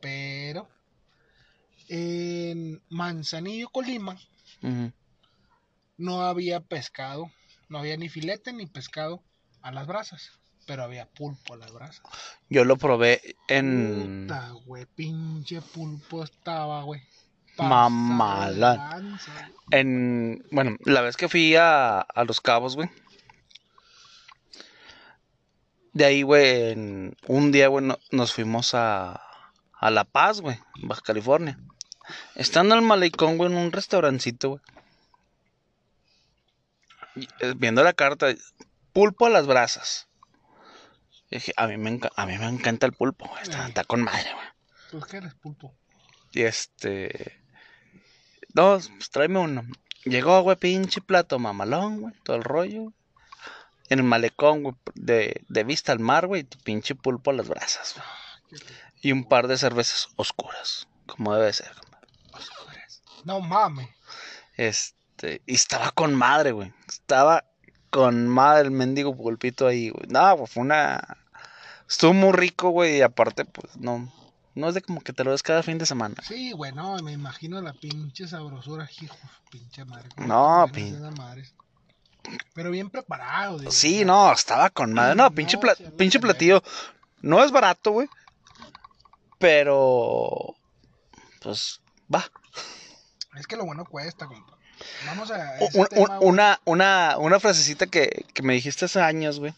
pero, en Manzanillo, Colima, no había pescado. No había ni filete ni pescado a las brasas. Pero había pulpo a las brasas. Yo lo probé en... Puta, güey, pinche pulpo estaba, güey. Güey. en... Bueno, la vez que fui a, a Los Cabos, güey. De ahí, güey, un día, güey, no- nos fuimos a, a La Paz, güey, Baja California. Estando en el malecón, güey, en un restaurancito, güey. Eh, Viendo la carta, pulpo a las brasas. Y dije, a mí me, a mí me encanta el pulpo, güey. Está, con madre, güey. ¿Tú qué eres, pulpo? Y este. No, pues tráeme uno. Llegó, güey, pinche plato mamalón, güey. Todo el rollo. güey. En el malecón, güey. De, de vista al mar, güey. Tu pinche pulpo a las brasas, güey. Y un par de cervezas oscuras. Como debe ser. Oscuras. No mames. Este. Y estaba con madre, güey. Estaba con madre el mendigo pulpito ahí, güey. No, güey, fue una. Estuvo muy rico, güey. Y aparte, pues no. No es de como que te lo des cada fin de semana. Sí, güey, no, me imagino la pinche sabrosura, hijo, pinche madre. ¿cómo No, te pin- pones esas madres? Pero bien preparado. Sí, no, estaba con madre. No, pinche, No, pla- pinche platillo. No es barato, güey. Pero. Pues va. Es que lo bueno cuesta, compa. Vamos a. Un- tema, una, una, una frasecita que, que me dijiste hace años, güey.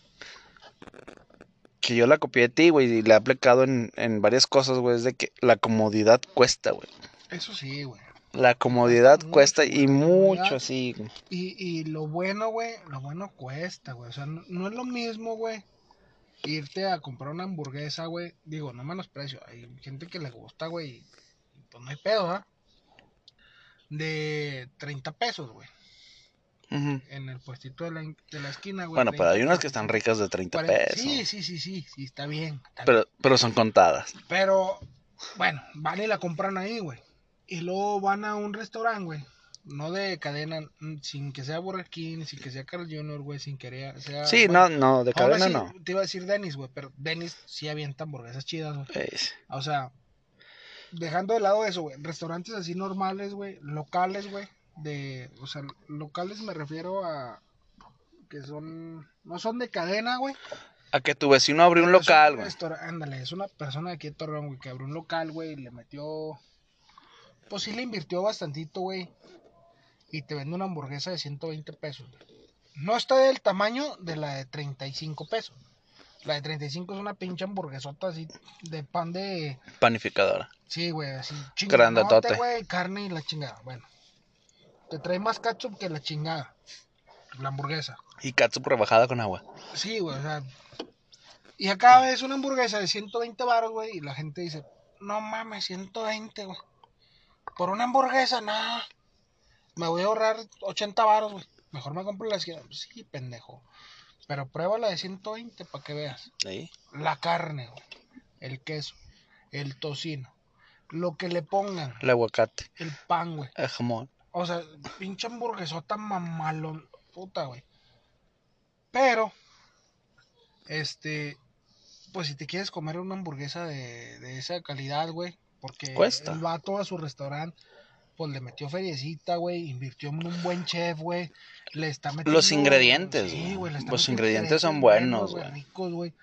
Que yo la copié de ti, güey, y la he aplicado en, en varias cosas, güey. Es de que la comodidad cuesta, güey. Eso sí, güey. La comodidad Mucho, cuesta y mucho, sí. Y, y lo bueno, güey, lo bueno cuesta, güey. O sea, no, no es lo mismo, güey, irte a comprar una hamburguesa, güey. Digo, no menosprecio. Hay gente que le gusta, güey. y Pues no hay pedo, ¿ah? De 30 pesos, güey. En el puestito de la, de la esquina, güey. Bueno, pero hay 30, unas que están ricas de 30 40. pesos. Sí, sí, sí, sí, sí, está bien. está bien. Pero, pero son contadas. Pero, bueno, van y la compran ahí, güey. Y luego van a un restaurante, güey. No de cadena, mm, sin que sea Burger King, sin que sea Carl Jr., güey, sin que sea... sea- Sí, bueno, no, no, de cadena no. Te iba a decir Dennis, güey, pero Dennis sí avienta hamburguesas chidas, güey. Es- O sea, dejando de lado eso, güey. Restaurantes así normales, güey. Locales, güey. De, o sea, locales me refiero a que son, no son de cadena, güey. A que tu vecino abrió un local, güey. Ándale, es una persona de aquí de Torreón, güey, que abrió un local, güey, y le metió. Pues sí le invirtió bastantito, güey. Y te vende una hamburguesa de 120 pesos. No está del tamaño de la de 35 pesos. La de 35 es una pinche hamburguesota así de pan de. Panificadora. Sí, güey, así Grandotote. güey, carne y la chingada. Bueno, te trae más ketchup que la chingada. La hamburguesa. Y catsup rebajada con agua. Sí, güey, o sea. Y acá ves una hamburguesa de 120 baros, güey, y la gente dice, no mames, 120, güey. Por una hamburguesa, no. Me voy a ahorrar 80 baros, güey. Mejor me compro la esquina. Sí, pendejo. Pero prueba la de 120 para que veas. La carne, güey. El queso. El tocino. Lo que le pongan. El aguacate. El pan, güey. El jamón. O sea, pinche hamburguesota mamalón. Puta, güey. Pero, este, pues si te quieres comer una hamburguesa de, de esa calidad, güey, porque Cuesta. el vato a su restaurante, pues le metió feriecita, güey, invirtió en un buen chef, güey, le está metiendo... Los ingredientes, Sí, güey. güey, le está Los ingredientes son buenos, güey. ricos, güey.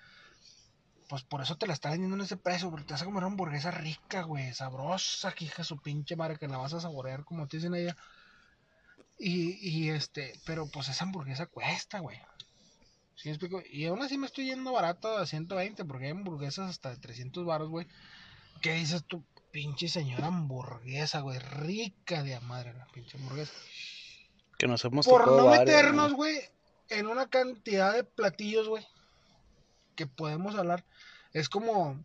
Pues por eso te la está vendiendo en ese precio, porque te vas a comer una hamburguesa rica, güey, sabrosa, que hija su pinche madre, que la vas a saborear como te dicen ella. Y, y este, pero pues esa hamburguesa cuesta, güey. ¿Sí me explico? Y aún así me estoy yendo barato a 120 porque hay hamburguesas hasta de 300 baros, güey. ¿Qué dices tú? Pinche señora hamburguesa, güey. Rica de madre la pinche hamburguesa. Que nos hemos Por no meternos, ¿no? güey, en una cantidad de platillos, güey, que podemos hablar. Es como.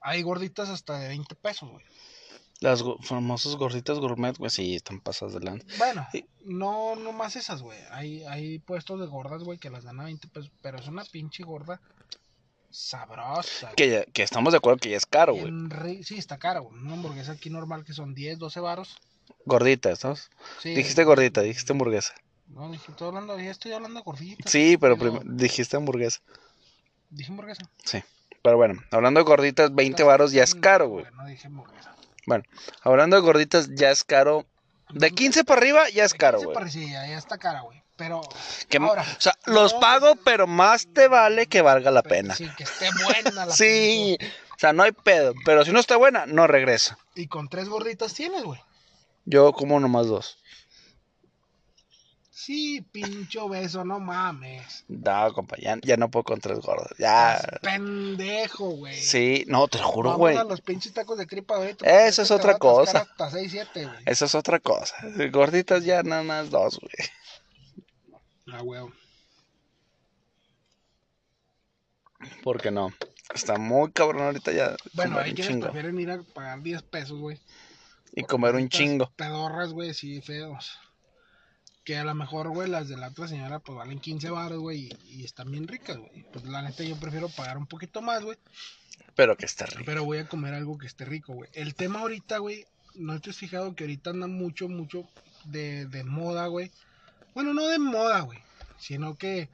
Hay gorditas hasta de 20 pesos, güey. Las go- famosas gorditas gourmet, güey, sí, están pasadas de lanza. Bueno, Sí. no, no más esas, güey. Hay, hay puestos de gordas, güey, que las dan a 20 pesos. Pero es una pinche gorda sabrosa. Que, ya- que estamos de acuerdo que ya es caro, güey. Sí, está cara, güey. Una hamburguesa aquí normal que son 10, 12 varos. Gordita, ¿estás? Sí, Dijiste gordita, dijiste hamburguesa. No, dije, estoy hablando, ya estoy hablando gordita. Sí, pero prim- dijiste hamburguesa. Dije hamburguesa. Sí. Pero bueno, hablando de gorditas, 20 varos ya es caro, güey. No dije hamburguesa. Hablando de gorditas, ya es caro. De 15 para arriba ya es caro, 15 güey. Sí, ya ya está cara, güey. Pero. Que- ahora, O sea, los no, pago, pero más te vale que valga la pena. Sí, que esté buena la (laughs) Sí, o sea, no hay pedo. Pero si no está buena, no regresa. Y con tres gorditas tienes, güey. Yo como nomás dos. Sí, pincho beso, no mames. No, compa, ya, ya no puedo con tres gordas. Ya. Estás pendejo, güey. Sí, no, te lo juro, Vamos güey. a los pinches tacos de tripa ahorita. Eso es otra cosa. Hasta 6, 7, güey. Eso es otra cosa. Gorditas ya nada más dos, güey. Ah, güey. ¿Por qué no? Está muy cabrón ahorita ya. Bueno, hay quienes prefieren ir a pagar 10 pesos, güey. Y comer un chingo. Pedorras, güey, sí, feos. Que a lo mejor, güey, las de la otra señora, pues valen 15 baros, güey, y, y están bien ricas, güey. Pues la neta, yo prefiero pagar un poquito más, güey. Pero que está rico. Pero voy a comer algo que esté rico, güey. El tema ahorita, güey, ¿no te has fijado que ahorita anda mucho, mucho de, de moda, güey? Bueno, no de moda, güey, sino que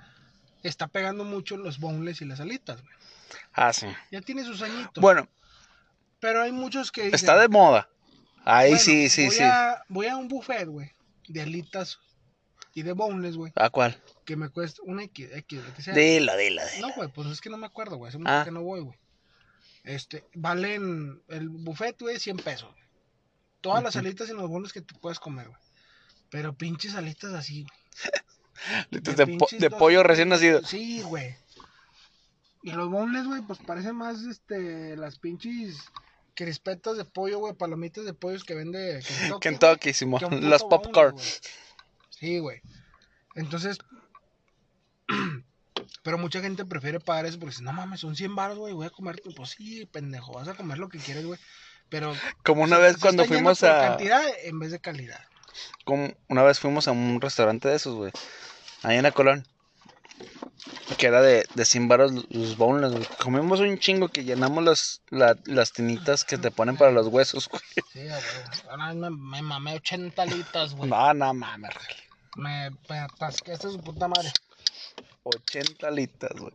está pegando mucho los boneless y las alitas, güey. Ah, sí. Ya tiene sus añitos. Bueno, pero hay muchos que dicen, está de moda. Ahí bueno, sí, sí, voy sí. A, voy a un buffet, güey, de alitas y de boneless, güey, ¿A cuál? que me cuesta una X, X, lo que sea. Dila, dila. No, güey, pues es que no me acuerdo, güey. Hace mucho Ah. que no voy, güey. Este, valen el buffet, güey, 100 pesos. Todas las alitas y los bonos que te puedes comer, güey. Pero pinches alitas así, güey. Litas de, po- pollo recién nacido. Sí, güey. Y los boneless, güey, pues parecen más, este, las pinches crispetas de pollo, güey, palomitas de pollos que vende Kentucky. Kentucky, Simón. Las popcorn. Sí, güey. Entonces, (clears throat) pero mucha gente prefiere pagar eso porque dice, no mames, son 100 baros, güey, voy a comer. Pues sí, pendejo, vas a comer lo que quieres, güey. Pero Como una vez se cuando fuimos por a. cantidad en vez de calidad. Como una vez fuimos a un restaurante de esos, güey. Ahí en la Colón. Que era de, de 100 baros los boneless, güey. Comimos un chingo que llenamos las, la- las tinitas que te ponen para los huesos, güey. Sí, güey. Ahora me, me mamé 80 litas, güey. No, no mames. Me, me atasqué su puta madre. 80 litas, güey.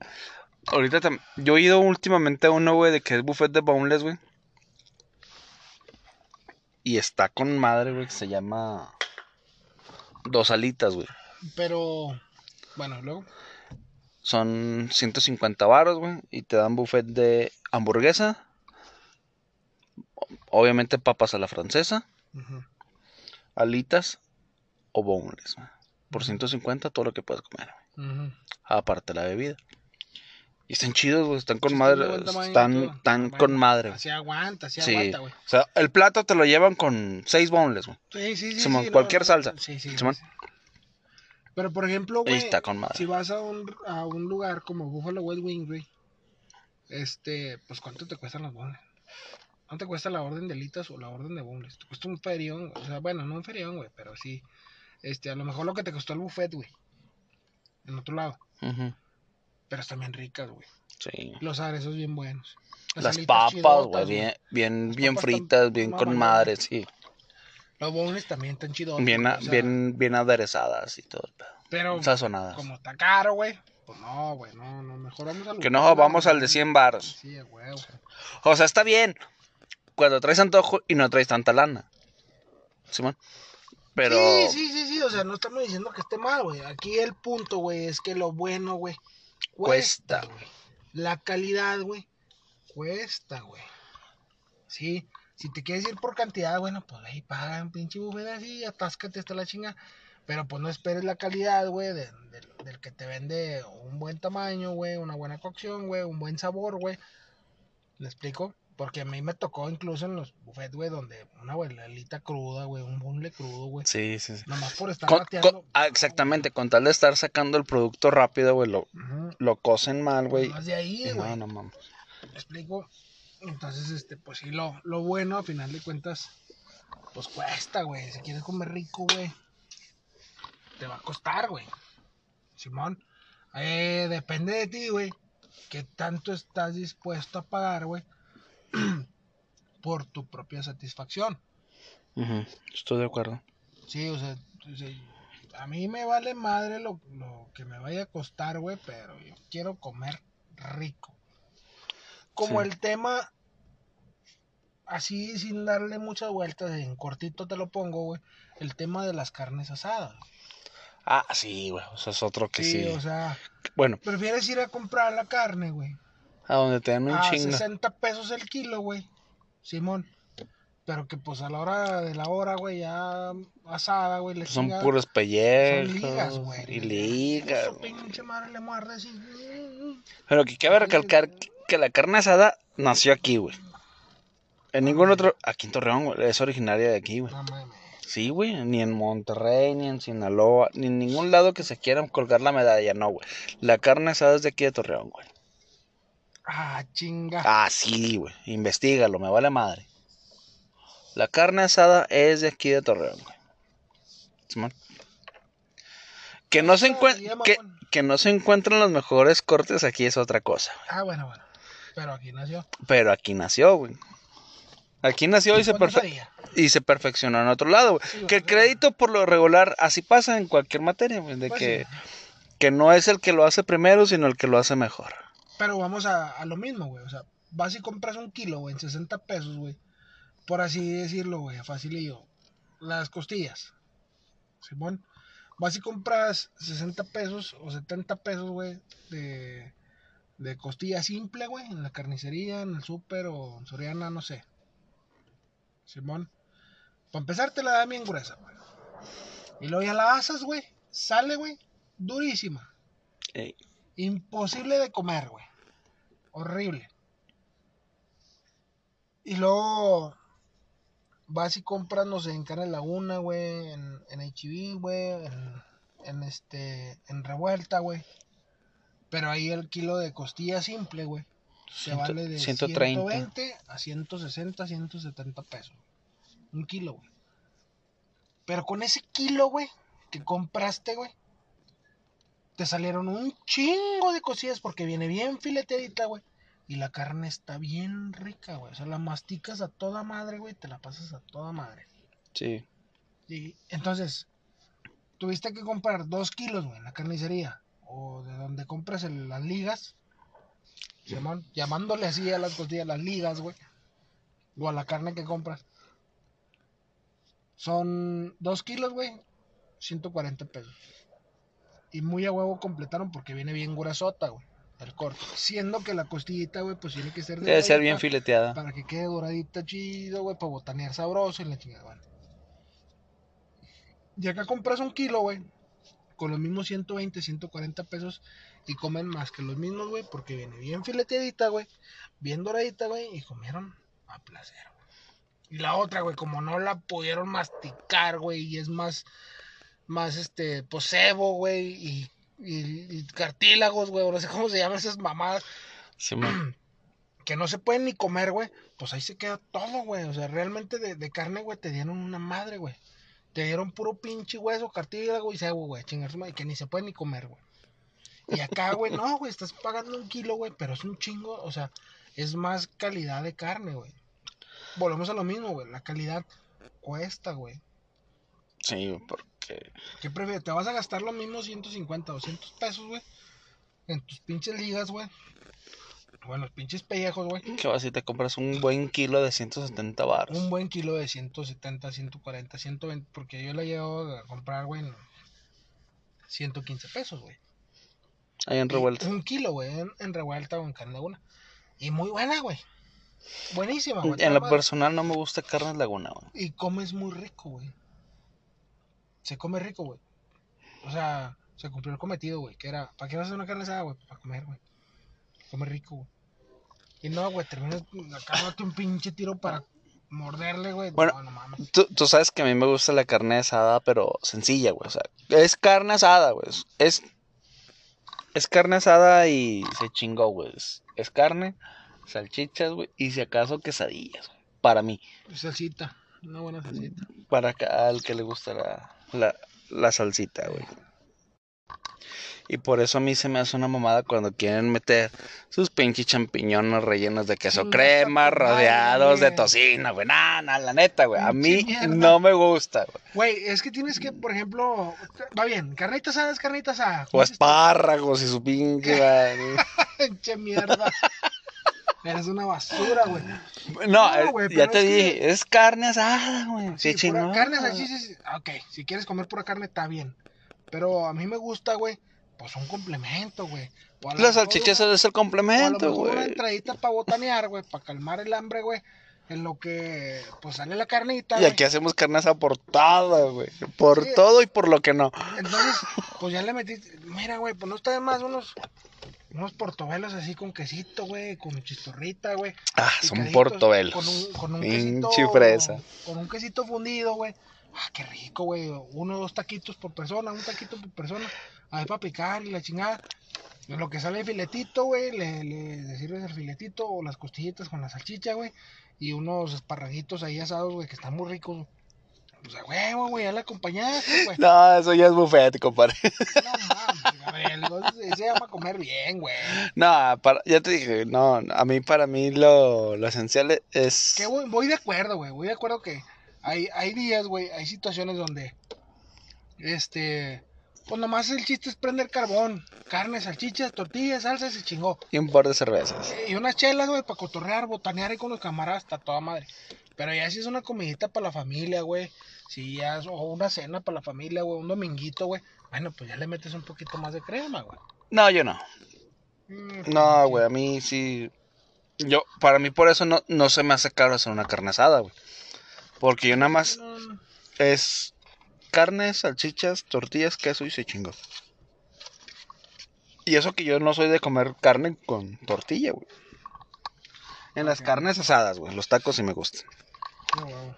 Ahorita yo he ido últimamente a uno, güey, de que es buffet de boneless, güey. Y está con madre, güey, que se llama Dos alitas, güey. Pero, bueno, luego. Son 150 varos, güey. Y te dan buffet de hamburguesa. Obviamente papas a la francesa. Alitas o boneless, güey. Por 150 todo lo que puedes comer, güey. Ujú. Aparte la bebida. Y están chidos, güey. Están con Sí, madre. Están, Bueno, con madre. Así aguanta, así Sí. aguanta, güey. O sea, el plato te lo llevan con seis boneless, güey. Sí, sí, sí. Simón, sí, cualquier no, salsa. Sí, sí. Simón. Pero por ejemplo, güey, está con madre. si vas a un, a un lugar como Buffalo Wild Wings, güey, este, pues ¿cuánto te cuestan los bonles? ¿Cuánto te cuesta la orden de litas o la orden de bonles? Te cuesta un ferión, o sea, bueno, no un ferión, güey, pero sí, este, a lo mejor lo que te costó el buffet, güey, en otro lado, Ujú. Pero están bien ricas, güey. Sí. Los aderezos bien buenos. Las papas, güey, bien, bien, bien fritas, bien con mamalonas. madre, sí. Los bonles también están chidos. Bien, a- o sea, bien, bien aderezadas y todo. Pero Sazonadas. como está caro, güey, pues no, güey, no, no, mejor vamos al Que no, vamos al de 100 baros. Sí, huevo. O sea, está bien. Cuando traes antojo y no traes tanta lana. Simón. Pero. Sí, sí, sí, sí, o sea, no estamos diciendo que esté mal, güey. Aquí el punto, güey, es que lo bueno, güey, cuesta, güey. La calidad, güey, cuesta, güey. Sí, Si te quieres ir por cantidad, bueno, pues ahí paga un pinche buffet así, atáscate hasta la chinga. Pero pues no esperes la calidad, güey, de- del- del que te vende un buen tamaño, güey, una buena cocción, güey, un buen sabor, güey. ¿Le explico? Porque a mí me tocó incluso en los buffets, güey, donde una abuelita cruda, güey, un bunle crudo, güey. Sí, sí, sí. Nomás por estar Con- bateando. con- ah, exactamente, con tal de estar sacando el producto rápido, güey, lo, Ujú. lo cocen mal, güey. Nomás de ahí, y güey. No, no mames. ¿Me explico? Entonces, este, pues sí, lo, lo bueno, a final de cuentas, pues cuesta, güey. Si quieres comer rico, güey, te va a costar, güey. Simón, eh, depende de ti, güey, qué tanto estás dispuesto a pagar, güey, (clears throat) por tu propia satisfacción. Estoy de acuerdo. Sí, o sea, o sea, a mí me vale madre lo, lo que me vaya a costar, güey, pero yo quiero comer rico. Como Sí. el tema, así sin darle muchas vueltas, en cortito te lo pongo, güey, el tema de las carnes asadas. Ah, sí, güey. O sea, es otro que sí. Sí, o sea, Bueno, prefieres ir a comprar la carne, güey, a donde te dan un a chingo. 60 pesos el kilo, güey, Simón. Pero que pues a la hora de la hora, güey, ya asada, güey, Pues Son puros Son pellejos. ligas, güey. Y ligas. Su pinche madre le muerde así. Pero que cabe recalcar que la carne asada nació aquí, güey. En ningún otro. Aquí en Torreón, güey. Es originaria de aquí, güey. Sí, güey. Ni en Monterrey, ni en Sinaloa, ni en ningún lado que se quieran colgar la medalla, no, güey. La carne asada es de aquí de Torreón, güey. Ah, chinga. Ah, sí, güey. Investígalo, me vale madre. La carne asada es de aquí de Torreón, güey. Simón. Que no, se Ah, encuent- ya, que, no se encuentran los mejores cortes aquí es otra cosa, güey. Ah, bueno, bueno. Pero aquí nació. Pero aquí nació, güey. Aquí nació y se, y se perfeccionó en otro lado, güey. Sí, que el crédito por lo regular así pasa en cualquier materia, güey. De Pues que, sí. que no es el que lo hace primero, sino el que lo hace mejor. Pero vamos a, a lo mismo, güey. O sea, vas y compras un kilo, güey, en 60 pesos, güey. Por así decirlo, güey, facilillo. Las costillas. Simón. Vas y compras 60 pesos o 70 pesos, güey, de, de costilla simple, güey, en la carnicería, en el súper o en Soriana, no sé. Simón. Para empezar, te la da bien gruesa, güey. Y luego ya la asas, güey. Sale, güey, durísima. Ey. Imposible de comer, güey. Horrible. Y luego vas y compras, no sé, en Carne Laguna, güey, en, en HB, güey, en, en este, en Revuelta, güey. Pero ahí el kilo de costilla simple, güey, se vale de 130. 120 a 160, 170 pesos. Un kilo, güey. Pero con ese kilo, güey, que compraste, güey, te salieron un chingo de cosillas porque viene bien fileteadita, güey. Y la carne está bien rica, güey. O sea, la masticas a toda madre, güey. Te la pasas a toda madre. Sí. Entonces, tuviste que comprar dos kilos, güey, en la carnicería. O de donde compras el- las ligas. Llamándole así a las costillas, las ligas, güey. O a la carne que compras. Son dos kilos, güey. 140 pesos. Y muy a huevo completaron porque viene bien gruesota, güey. El corte. Siendo que la costillita, güey, pues tiene que ser Debe ser bien fileteada. Para que quede doradita chido, güey, para botanear sabroso y la chingada, bueno. Y acá compras un kilo, güey, con los mismos 120, 140 pesos y comen más que los mismos, güey, porque viene bien fileteadita, güey, bien doradita, güey, y comieron a placer, güey. Y la otra, güey, como no la pudieron masticar, güey, y es más, más, este, posebo, güey, y, y, y cartílagos, güey, o no sé cómo se llaman esas mamadas Simón. (clears throat) que no se pueden ni comer, güey, pues ahí se queda todo, güey. O sea, realmente de, de carne, güey, te dieron una madre, güey. Te dieron puro pinche hueso, cartílago y cebo, güey, chingar su madre, que ni se puede ni comer, güey. Y acá, (laughs) güey, no, güey, estás pagando un kilo, güey, pero es un chingo, o sea, es más calidad de carne, güey. Volvemos a lo mismo, güey, la calidad cuesta, güey. Sí, porque. ¿Qué prefieres? ¿Te vas a gastar lo mismo 150, 200 pesos, güey? En tus pinches ligas, güey. Bueno, los pinches pellejos, güey. Que vas y te compras un buen kilo de 170 baros. Un buen kilo de 170, 140, 120, porque yo la llevo a comprar, güey, en 115 pesos, güey. Ahí en revuelta. Un kilo, güey, en, en revuelta o en carne una. Y muy buena, güey. Buenísima, güey. En lo personal no me gusta carnes laguna, güey. Y comes muy rico, güey. Se come rico, güey. O sea, se cumplió el cometido, güey. Que era, ¿para qué vas a hacer una carne asada, güey? Para comer, güey. Come rico, güey. Y no, güey, terminas acá dándote un pinche tiro para morderle, güey. Bueno, no, no mames. Tú, tú sabes que a mí me gusta la carne asada, pero sencilla, güey. O sea, es carne asada, güey. Es- Es, carne asada y se chingó, güey. Es, es carne, salchichas, güey. Y si acaso quesadillas, güey. Para mí. Salsita. Una buena salsita. Para acá, al que le gusta la, la, la salsita, güey. Y por eso a mí se me hace una mamada cuando quieren meter sus pinches champiñones rellenos de queso crema, madre, rodeados de tocino, güey. Nah, nah, la neta, güey. A mí no me gusta, güey. Güey, es que tienes que, por ejemplo, va bien, carnita asada es carnita asada. O espárragos y su pinche. (laughs) Pinche mierda. Eres una basura, güey. No, No, eh, güey, ya te es que- dije, es carne asada, güey. Sí, Sí, pura chingón. carne, salchichas. Ok, si quieres comer pura carne, está bien. Pero a mí me gusta, güey, pues un complemento, güey. Las mejor salchichas es el complemento, mejor Una güey. entradita para botanear, güey, para calmar el hambre, güey. En lo que, pues sale la carnita. Y güey. aquí hacemos carne asada por todo, güey. Por Sí. todo y por lo que no. Entonces, pues ya le metiste. Mira, güey, pues no está de más unos. Unos portobelos así con quesito, güey, con chistorrita, güey. Ah, son portobelos. Con un, con un quesito. fresa. Con un quesito fundido, güey. Ah, qué rico, güey. Uno o dos taquitos por persona, un taquito por persona. A ver, para picar y la chingada. En lo que sale el filetito, güey, le, le, le sirves el filetito o las costillitas con la salchicha, güey. Y unos esparraguitos ahí asados, güey, que están muy ricos. Pues a huevo, güey, ya le acompañaste, güey. No, eso ya es buffet, compadre. No mames, Gabriel, eso se llama comer bien, güey. No, para, ya te dije, no, a mí, para mí, lo, lo esencial es. Que voy, voy de acuerdo, güey. Voy de acuerdo que hay, hay días, güey, hay situaciones donde, este, pues nomás el chiste es prender carbón, carne, salchichas, tortillas, salsa y chingó. Y un par de cervezas. Y unas chelas, güey, para cotorrear, botanear ahí con los camaradas, está toda madre. Pero ya si es una comidita para la familia, güey, si ya es, o una cena para la familia, güey, un dominguito, güey, bueno, pues ya le metes un poquito más de crema, güey. No, yo no. Mm, No, sí. güey, a mí sí. Yo, para mí, por eso no, no se me hace caro hacer una carne asada, güey. Porque yo nada más No, no. es carne, salchichas, tortillas, queso y se chingó. Y eso que yo no soy de comer carne con tortilla, güey. En las carnes asadas, güey. Los tacos sí me gustan. No.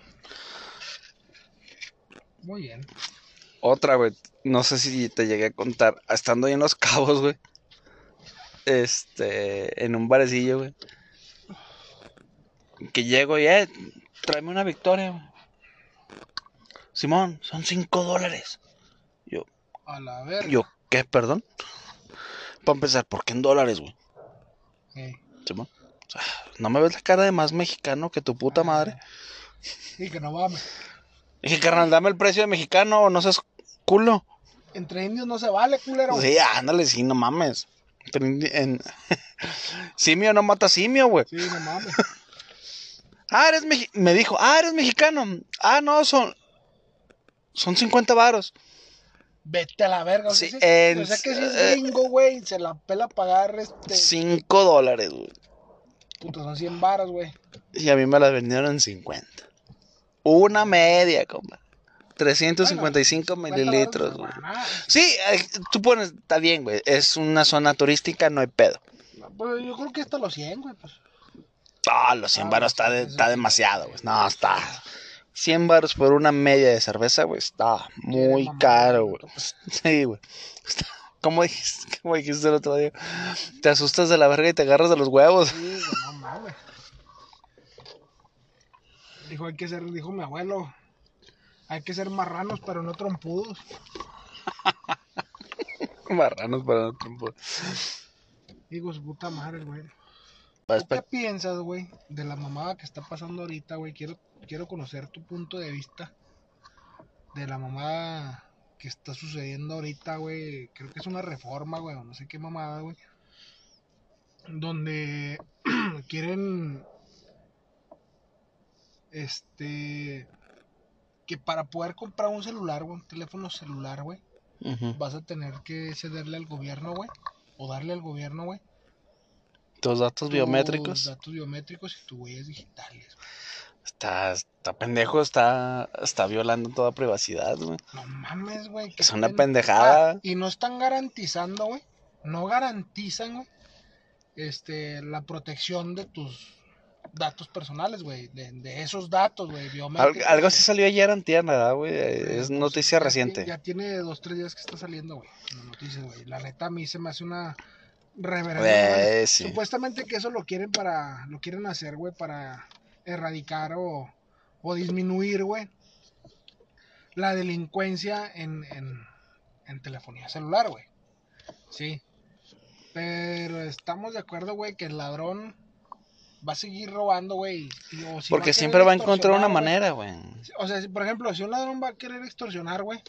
Muy bien. Otra, güey. No sé si te llegué a contar. Estando ahí en Los Cabos, güey. Este. En un barecillo, güey. Que llego y, eh, tráeme una victoria, güey. Simón, son cinco dólares. Yo, A la verga. yo, ¿qué? Perdón. Para empezar, ¿por qué en dólares, güey? Ey. Simón. O sea, ¿no me ves la cara de más mexicano que tu puta madre? Y que no mames. Dije, carnal, dame el precio de mexicano o no seas culo. Entre indios no se vale, culero. Sí, ándale, sí, no mames. En- (laughs) simio no mata simio, güey. Sí, no mames. (laughs) Ah, eres mexi- me dijo, ah, eres mexicano. Ah, no, son son 50 varos. Vete a la verga. O sea, Sí, sí- en- o sea que si es eh, gringo, güey, se la pela pagar este. 5 dólares, güey. Puta, son 100 varos, güey. Y a mí me las vendieron en 50. Una media, compa. 355 Bueno, mililitros, 50 güey. Sí, eh, tú pones, está bien, güey. Es una zona turística, no hay pedo. Pues yo creo que hasta los 100, güey. Pues. Ah, los 100 Ah, baros está, de- eso está demasiado, güey. No, está. 100 baros por una media de cerveza, güey. Está muy caro, güey. Sí, güey. Está- ¿Cómo dijiste, cómo dijiste el otro día? Te asustas de la verga y te agarras de los huevos. Sí, no mames. Dijo, hay que ser, dijo mi abuelo. Hay que ser marranos, pero no trompudos. (laughs) Marranos para no trompo. Digo, su puta madre, güey. ¿Tú qué piensas, güey, de la mamada que está pasando ahorita, güey? Quiero, quiero conocer tu punto de vista de la mamada que está sucediendo ahorita, güey. Creo que es una reforma, güey, o no sé qué mamada, güey. Donde (clears throat) quieren, este, que para poder comprar un celular, güey, un teléfono celular, güey, vas a tener que cederle al gobierno, güey, o darle al gobierno, güey, Tus datos tus biométricos. datos biométricos y tus huellas digitales. güey. Está, está pendejo, está, está violando toda privacidad, güey. No mames, güey. Es una pen- pendejada. Ah, y no están garantizando, güey. No garantizan, güey. Este, la protección de tus datos personales, güey. De, de esos datos, güey. Al- algo así salió ayer antier, ¿verdad, güey? Es pues, noticia ya reciente. Ya tiene dos, tres días que está saliendo, güey. La noticia, güey. La neta a mí se me hace una reverenda. Eh, sí. Supuestamente que eso lo quieren para, lo quieren hacer, güey, para erradicar o, o disminuir, güey, la delincuencia en, en, en telefonía celular, güey. Sí. Pero estamos de acuerdo, güey, que el ladrón va a seguir robando, güey. si Porque siempre va a encontrar una manera, güey. o sea, si, por ejemplo, si un ladrón va a querer extorsionar, güey,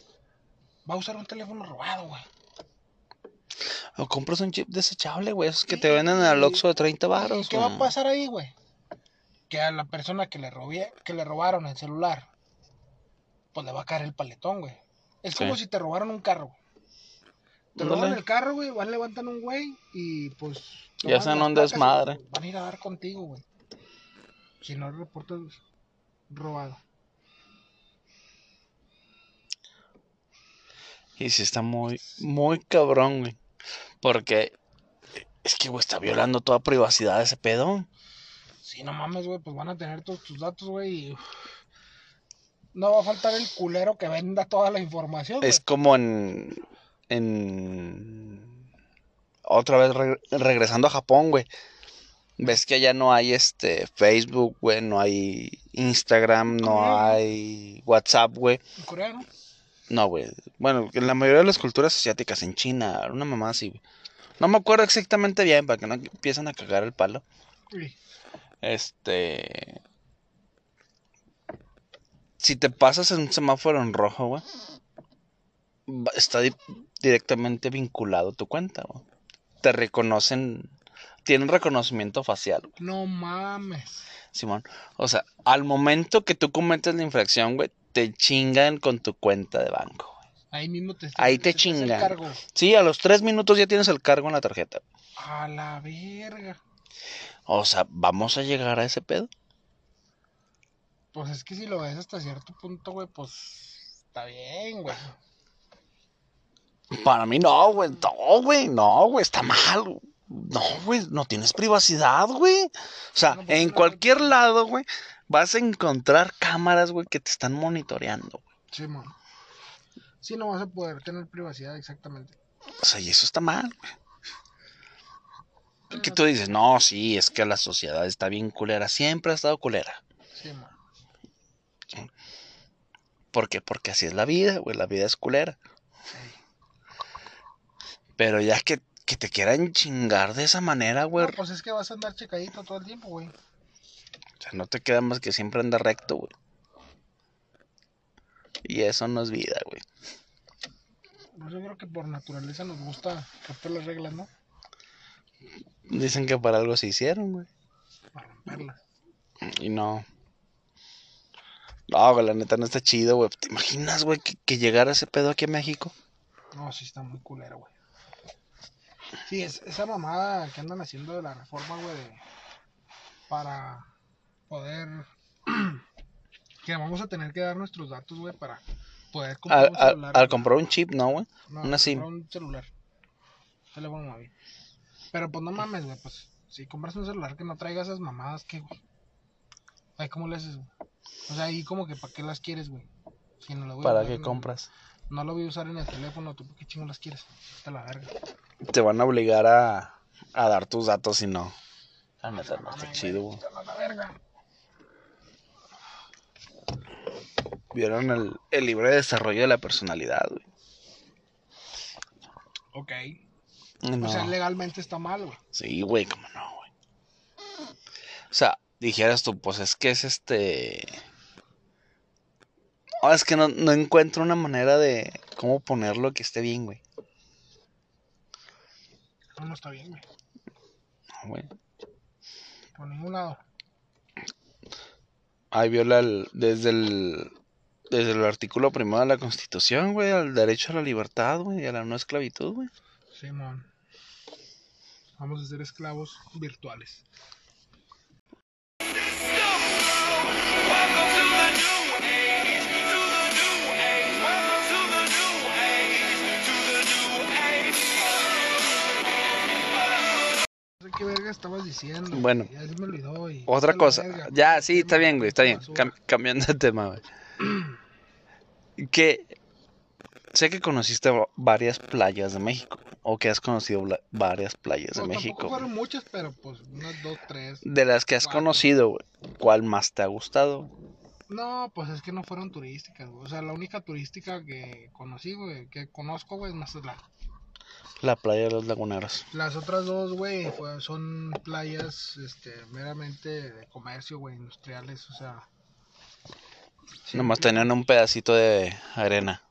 va a usar un teléfono robado, güey. O compras un chip desechable, güey. Esos que Sí, te venden en el y- Oxxo de 30 ¿Y baros, qué va a pasar ahí, güey? Que a la persona que le robé, que le robaron el celular, pues le va a caer el paletón, güey. Es como Sí. si te robaron un carro. Te roban el carro, güey, van levantan un güey y pues Ya toman hacen un y desmadre. Van a ir a dar contigo, güey. Si no reportas robado. Y sí está muy, muy cabrón, güey. Porque es que, güey, está violando toda privacidad ese pedo. Si no mames, güey, pues van a tener todos tus datos, güey. Y... No va a faltar el culero que venda toda la información. Es como en. En. Otra vez re- regresando a Japón, güey. Ves que allá no hay este Facebook, güey, no hay Instagram, no hay WhatsApp, güey. En Corea, ¿no? No, güey. Bueno, en la mayoría de las culturas asiáticas, en China, una mamá así, güey. No me acuerdo exactamente bien, para que no empiecen a cagar el palo. Sí. Este. Si te pasas en un semáforo en rojo, güey. Está di- directamente vinculado tu cuenta, güey. Te reconocen. Tienen reconocimiento facial, güey, No mames. Simón. O sea, al momento que tú cometes la infracción, güey, te chingan con tu cuenta de banco, güey. Ahí mismo te Ahí te chingan. cargo. Sí, a los tres minutos ya tienes el cargo en la tarjeta. A la verga. O sea, ¿vamos a llegar a ese pedo? Pues es que si lo ves hasta cierto punto, güey, pues está bien, güey. Para mí no, güey. No, güey. No, güey. Está mal. No, güey. No tienes privacidad, güey. O sea, No, pues, en cualquier no. lado, güey, vas a encontrar cámaras, güey, que te están monitoreando. Sí, man. Sí, no vas a poder tener privacidad, exactamente. O sea, y eso está mal, güey. Que tú dices, no, sí, es que la sociedad está bien culera. Siempre ha estado culera. Sí, man. ¿Por qué? Porque así es la vida, güey. La vida es culera. Sí. Pero ya que, que te quieran chingar de esa manera, güey. No, pues es que vas a andar checadito todo el tiempo, güey. O sea, no te queda más que siempre andar recto, güey. Y eso no es vida, güey. Pues yo creo que por naturaleza nos gusta romper las reglas, ¿no? Dicen que para algo se hicieron, güey. Para romperlas. Y no. No, güey, la neta no está chido, güey. ¿Te imaginas, güey, que, que llegara ese pedo aquí a México? No, sí está muy culero, güey. Sí, es, esa mamada que andan haciendo de la reforma, güey, de- para poder... (clears throat) que vamos a tener que dar nuestros datos, güey, para poder comprar Al, un celular. al comprar un chip, ¿no, güey? No, una SIM. un celular. Teléfono móvil. Pero pues no mames, güey, pues si compras un celular que no traiga esas mamadas, ¿qué, güey? Ay, ¿cómo le haces, güey? O sea, ahí como que ¿para qué las quieres, güey? Si no lo voy a ¿Para usar qué el- compras? No lo voy a usar en el teléfono, ¿tú por qué chingo las quieres? Está la verga. Te van a obligar a, a dar tus datos si no. La neta no está chido, güey. está la verga. Vieron el, el libre desarrollo de la personalidad, güey. Ok. No. O sea, legalmente está mal, güey. Sí, güey, cómo no, güey. O sea, dijeras tú, pues es que es este. Ah, es que no, no encuentro una manera de cómo ponerlo que esté bien, güey. No, no está bien, güey. No, güey. Por ningún lado. Ahí viola el- desde el desde el artículo primero de la Constitución, güey, al derecho a la libertad, güey, y a la no esclavitud, güey. Simón. Vamos a ser esclavos virtuales. Qué verga estabas diciendo. Bueno. Ya se me olvidó. y- Otra cosa. verga. Ya, sí, está bien, güey, está bien. Cam- cambiando de tema, güey. (clears throat) Que sé que conociste va- varias playas de México. O que has conocido varias playas de Pues, México. Fueron muchas, pero pues unas dos, tres. De las que has Cuatro. conocido, güey, ¿cuál más te ha gustado? No, pues es que no fueron turísticas, güey. O sea, la única turística que conocí, güey, que conozco, güey, es Mazatlán. La playa de los laguneros. Las otras dos, güey, son playas, este, meramente de comercio, güey, industriales, o sea. sí, Nomás tenían un pedacito de arena.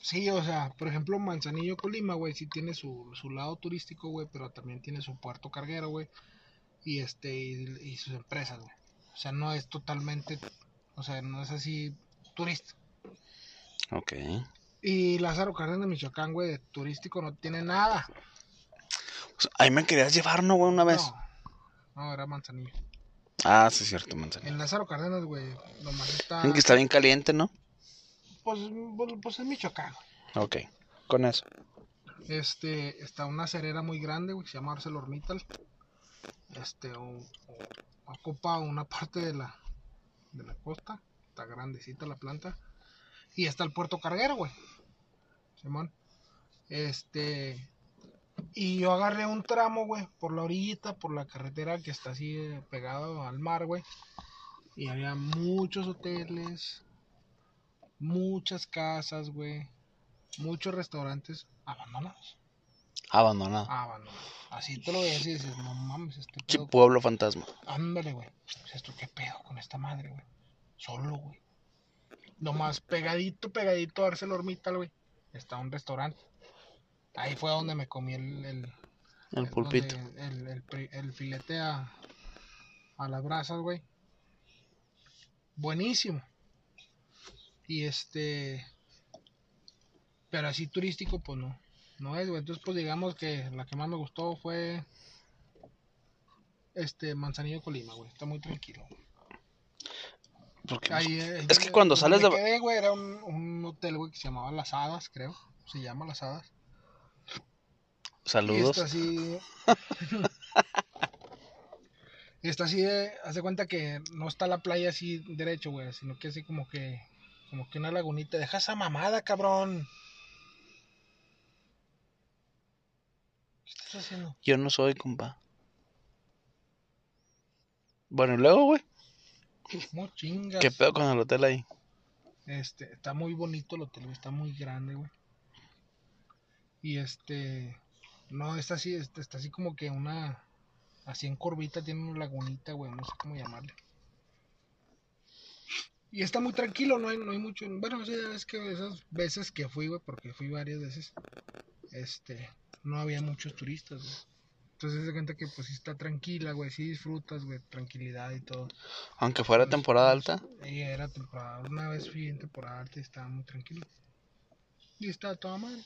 Sí, o sea, por ejemplo, Manzanillo, Colima, güey, sí tiene su, su lado turístico, güey, pero también tiene su puerto carguero, güey, y este, y, y sus empresas, güey. O sea, no es totalmente, o sea, no es así turista. Ok. Y Lázaro Cárdenas de Michoacán, güey, de turístico no tiene nada. Sea, ahí me querías llevar, ¿no, güey? Una vez. No, no, era Manzanillo. Ah, sí, es cierto, manzanilla. En Lázaro Cárdenas, güey, nomás está, que está bien caliente, ¿no? pues, pues, pues es Michoacán. güey. Ok. Con eso. Este, está una cerera muy grande, güey, que se llama ArcelorMittal. Este, o, o- ocupa una parte de la, de la costa. Está grandecita la planta. Y está el puerto carguero, güey. Simón. Este, y yo agarré un tramo, güey, por la orillita, por la carretera que está así eh, pegado al mar, güey. Y había muchos hoteles, muchas casas, güey, muchos restaurantes abandonados. Abandonado. Abandonados. Así te lo ves y dices, no mames, este pueblo fantasma. Ándale, güey. ¿Esto qué pedo con esta madre, güey? Solo, güey. Nomás pegadito, pegadito a ArcelorMittal, güey. Está un restaurante. Ahí fue donde me comí el... el El el- pulpito. El, el el filete a, a las brasas, güey. Buenísimo. Y este... Pero así turístico, pues no. No es, güey. Entonces, pues digamos que la que más me gustó fue... Este, Manzanillo Colima, güey. Está muy tranquilo. Porque, Ahí, es que cuando sales me de... quedé, güey, era un, un hotel, güey, que se llamaba Las Hadas, creo. Se llama Las Hadas. Y Saludos. está así. está así de. Haz de cuenta que no está la playa así derecho, güey. Sino que así como que. Como que una lagunita. Deja esa mamada, cabrón. ¿Qué estás haciendo? Yo no soy, compa. Bueno, y luego, güey. ¿Qué pedo con el hotel ahí? Este, está muy bonito el hotel, está muy grande, güey. Y este, no, está así, este, está así como que una, así en curvita, tiene una lagunita, güey, no sé cómo llamarle. Y está muy tranquilo, no hay, no hay mucho, bueno, es que esas veces que fui, güey, porque fui varias veces, este, no había muchos turistas, güey. Entonces se cuenta que pues sí está tranquila, güey, sí disfrutas, güey, tranquilidad y todo. Aunque fuera temporada alta. Y era temporada. Una vez fui en temporada alta y estaba muy tranquilo. Y estaba toda madre.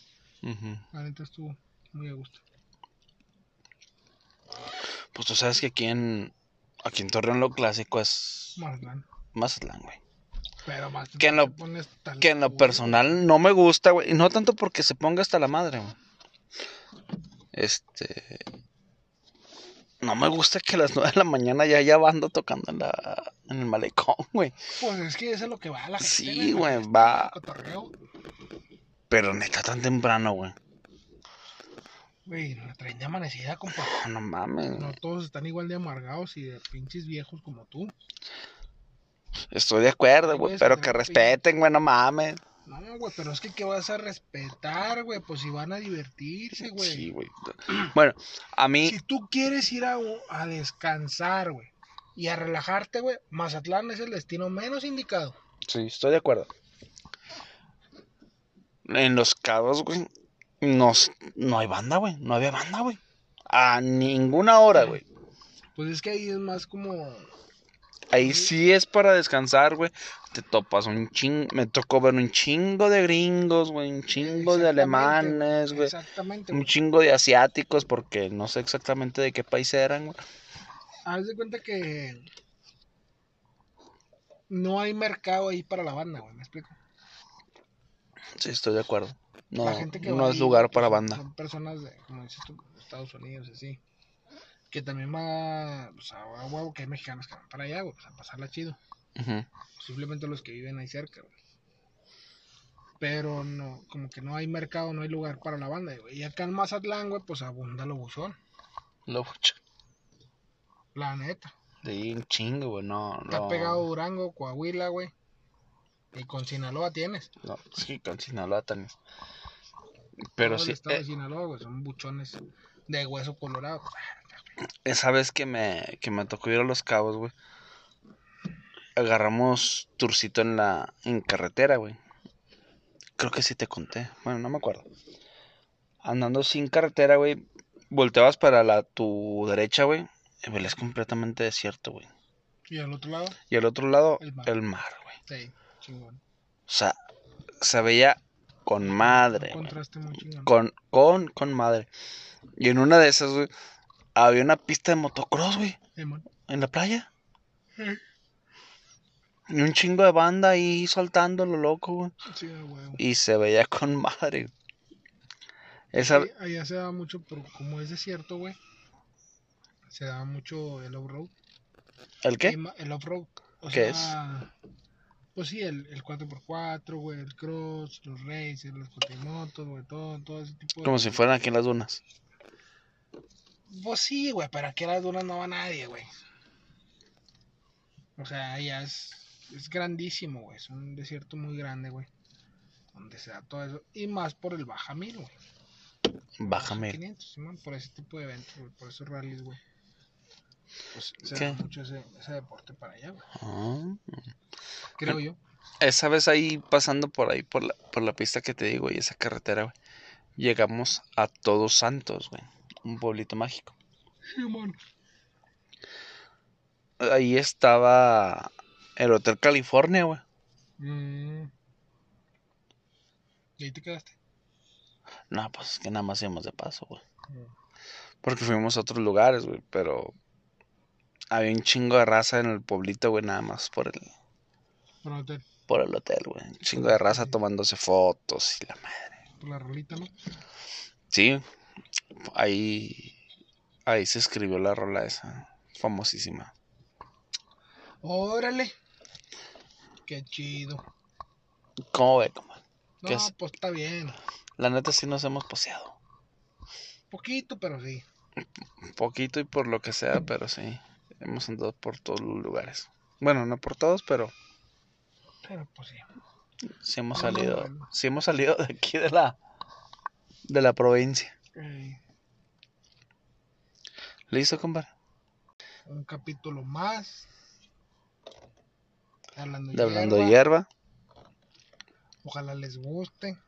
La neta estuvo muy a gusto. Pues tú sabes que aquí en... Aquí en Torreón lo clásico es Mazatlán. Mazatlán, güey. Pero más Que en lo- Que en lo personal no me gusta, güey. Y no tanto porque se ponga hasta la madre, güey. Este... No me gusta que a las 9 de la mañana ya haya banda tocando en, la... en el malecón, güey. Pues es que eso es lo que va a la gente. Sí, güey, va. Pero neta tan temprano, güey. Güey, la traen de amanecida, compa. Ah, No mames. No todos están igual de amargados y de pinches viejos como tú. Estoy de acuerdo, güey. Pero que respeten, güey, no mames. No, güey, pero es que ¿qué vas a respetar, güey? Pues si van a divertirse, güey. Sí, güey. Bueno, a mí... Si tú quieres ir a, a descansar, güey, y a relajarte, güey, Mazatlán es el destino menos indicado. Sí, estoy de acuerdo. En los cabos, güey, no, hay banda, güey. No había banda, güey. A ninguna hora, güey. Pues es que ahí es más como. Ahí sí es para descansar, güey. Te topas un ching... Me tocó ver un chingo de gringos, güey. Un chingo de alemanes, güey. Exactamente, Un chingo de asiáticos, porque no sé exactamente de qué país eran, güey. Haz de cuenta que no hay mercado ahí para la banda, güey, ¿me explico? Sí, estoy de acuerdo. No, la gente que no es ahí, lugar pues, para banda. Son personas de, como dices tú, Estados Unidos, así. Que también va, pues, a a huevo que hay mexicanos que van para allá, güey, pues, a pasarla chido. Simplemente los que viven ahí cerca, güey. Pero no, como que no hay mercado, no hay lugar para la banda, güey. Y acá en Mazatlán, güey, pues abunda lo buzón, Lo mucho. la neta. De ahí un chingo, güey. No, Está no. pegado Durango, Coahuila, güey. Y con Sinaloa tienes. No, sí, con Sinaloa también. Pero el sí, de eh, Sinaloa, güey, son buchones de hueso colorado. esa vez que me, que me tocó ir a Los Cabos, güey. Agarramos turcito en la en carretera, güey. Creo que sí te conté. Bueno, no me acuerdo. Andando sin carretera, güey. Volteabas para la tu derecha, güey. Y ves completamente desierto, güey. Y al otro lado, Y al otro lado, El mar. güey. sí, chingón. O sea, se veía con madre, Un güey. contraste muy chingón. Con, con, con madre. Y en una de esas, güey, había una pista de motocross, güey, en la playa. Sí, Y un chingo de banda ahí saltando lo loco, güey. sí, huevo. Y se veía con madre. Esa, Sí, allá se da mucho, por, como es desierto, güey. Se da mucho el off-road. ¿El qué? El off-road. O ¿Qué sea, Pues sí, el, el 4x4, güey, el cross, los racers, las cuatrimotos, güey, todo, todo ese tipo de... Como si fueran aquí en las dunas. Pues sí, güey, pero aquí a las dunas no va nadie, güey. O sea, ya es, es grandísimo, güey. Es un desierto muy grande, güey. Donde se da todo eso. Y más por el Baja Mil, güey. Bájame. 500, Simón, por ese tipo de eventos, güey, por esos rallies, güey. Pues se ¿Qué? da mucho ese, ese deporte para allá, güey. Ah. Creo yo. Esa vez ahí pasando por ahí, por la, por la pista que te digo, y esa carretera, güey. Llegamos a Todos Santos, güey. Un pueblito mágico. Simón. Ahí estaba el Hotel California, güey. Mm. ¿Y ahí te quedaste? No, pues es que nada más íbamos de paso, güey. Mm. Porque fuimos a otros lugares, güey. Pero había un chingo de raza en el pueblito, güey, nada más por el, Por el hotel, por el hotel, güey. Un chingo de raza tomándose fotos y la madre. por la rolita, ¿no? Sí, ahí, ahí se escribió la rola esa, famosísima. Órale. Qué chido. ¿Cómo ve, compa? No, pues está bien. La neta sí nos hemos poseado. Poquito, pero sí. Poquito y por lo que sea, pero sí. Hemos andado por todos los lugares. Bueno, no por todos, pero Pero pues sí. sí hemos Ah, no, salido. Sí hemos salido de aquí de la de la provincia. ¿Listo, compadre? un capítulo más. Hablando, De hablando hierba. hierba. Ojalá les guste.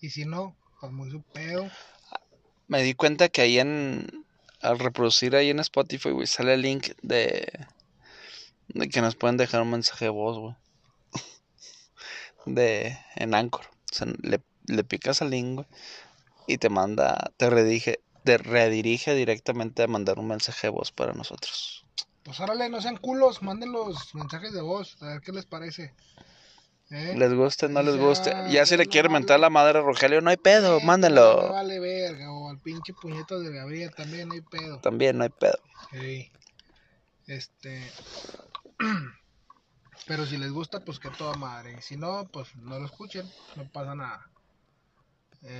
Y si no, pues muy su pedo. Me di cuenta que ahí en. Al reproducir ahí en Spotify, güey, sale el link de. De que nos pueden dejar un mensaje de voz, güey. (laughs) De. En Anchor. O sea, le, le picas al link, güey. Y te manda. Te redirige. Te redirige directamente a mandar un mensaje de voz para nosotros. Pues órale, no sean culos, manden los mensajes de voz, a ver qué les parece. ¿Eh? Les guste, no les Ya, guste. Ya si le no quiere vale. mentar la madre a Rogelio, no hay pedo, Eh, mándenlo. vale verga, o al pinche puñeto de Gabriel también, no hay pedo. También no hay pedo. Sí. Este. (clears throat) Pero si les gusta, pues que toda madre. Y si no, pues no lo escuchen, no pasa nada.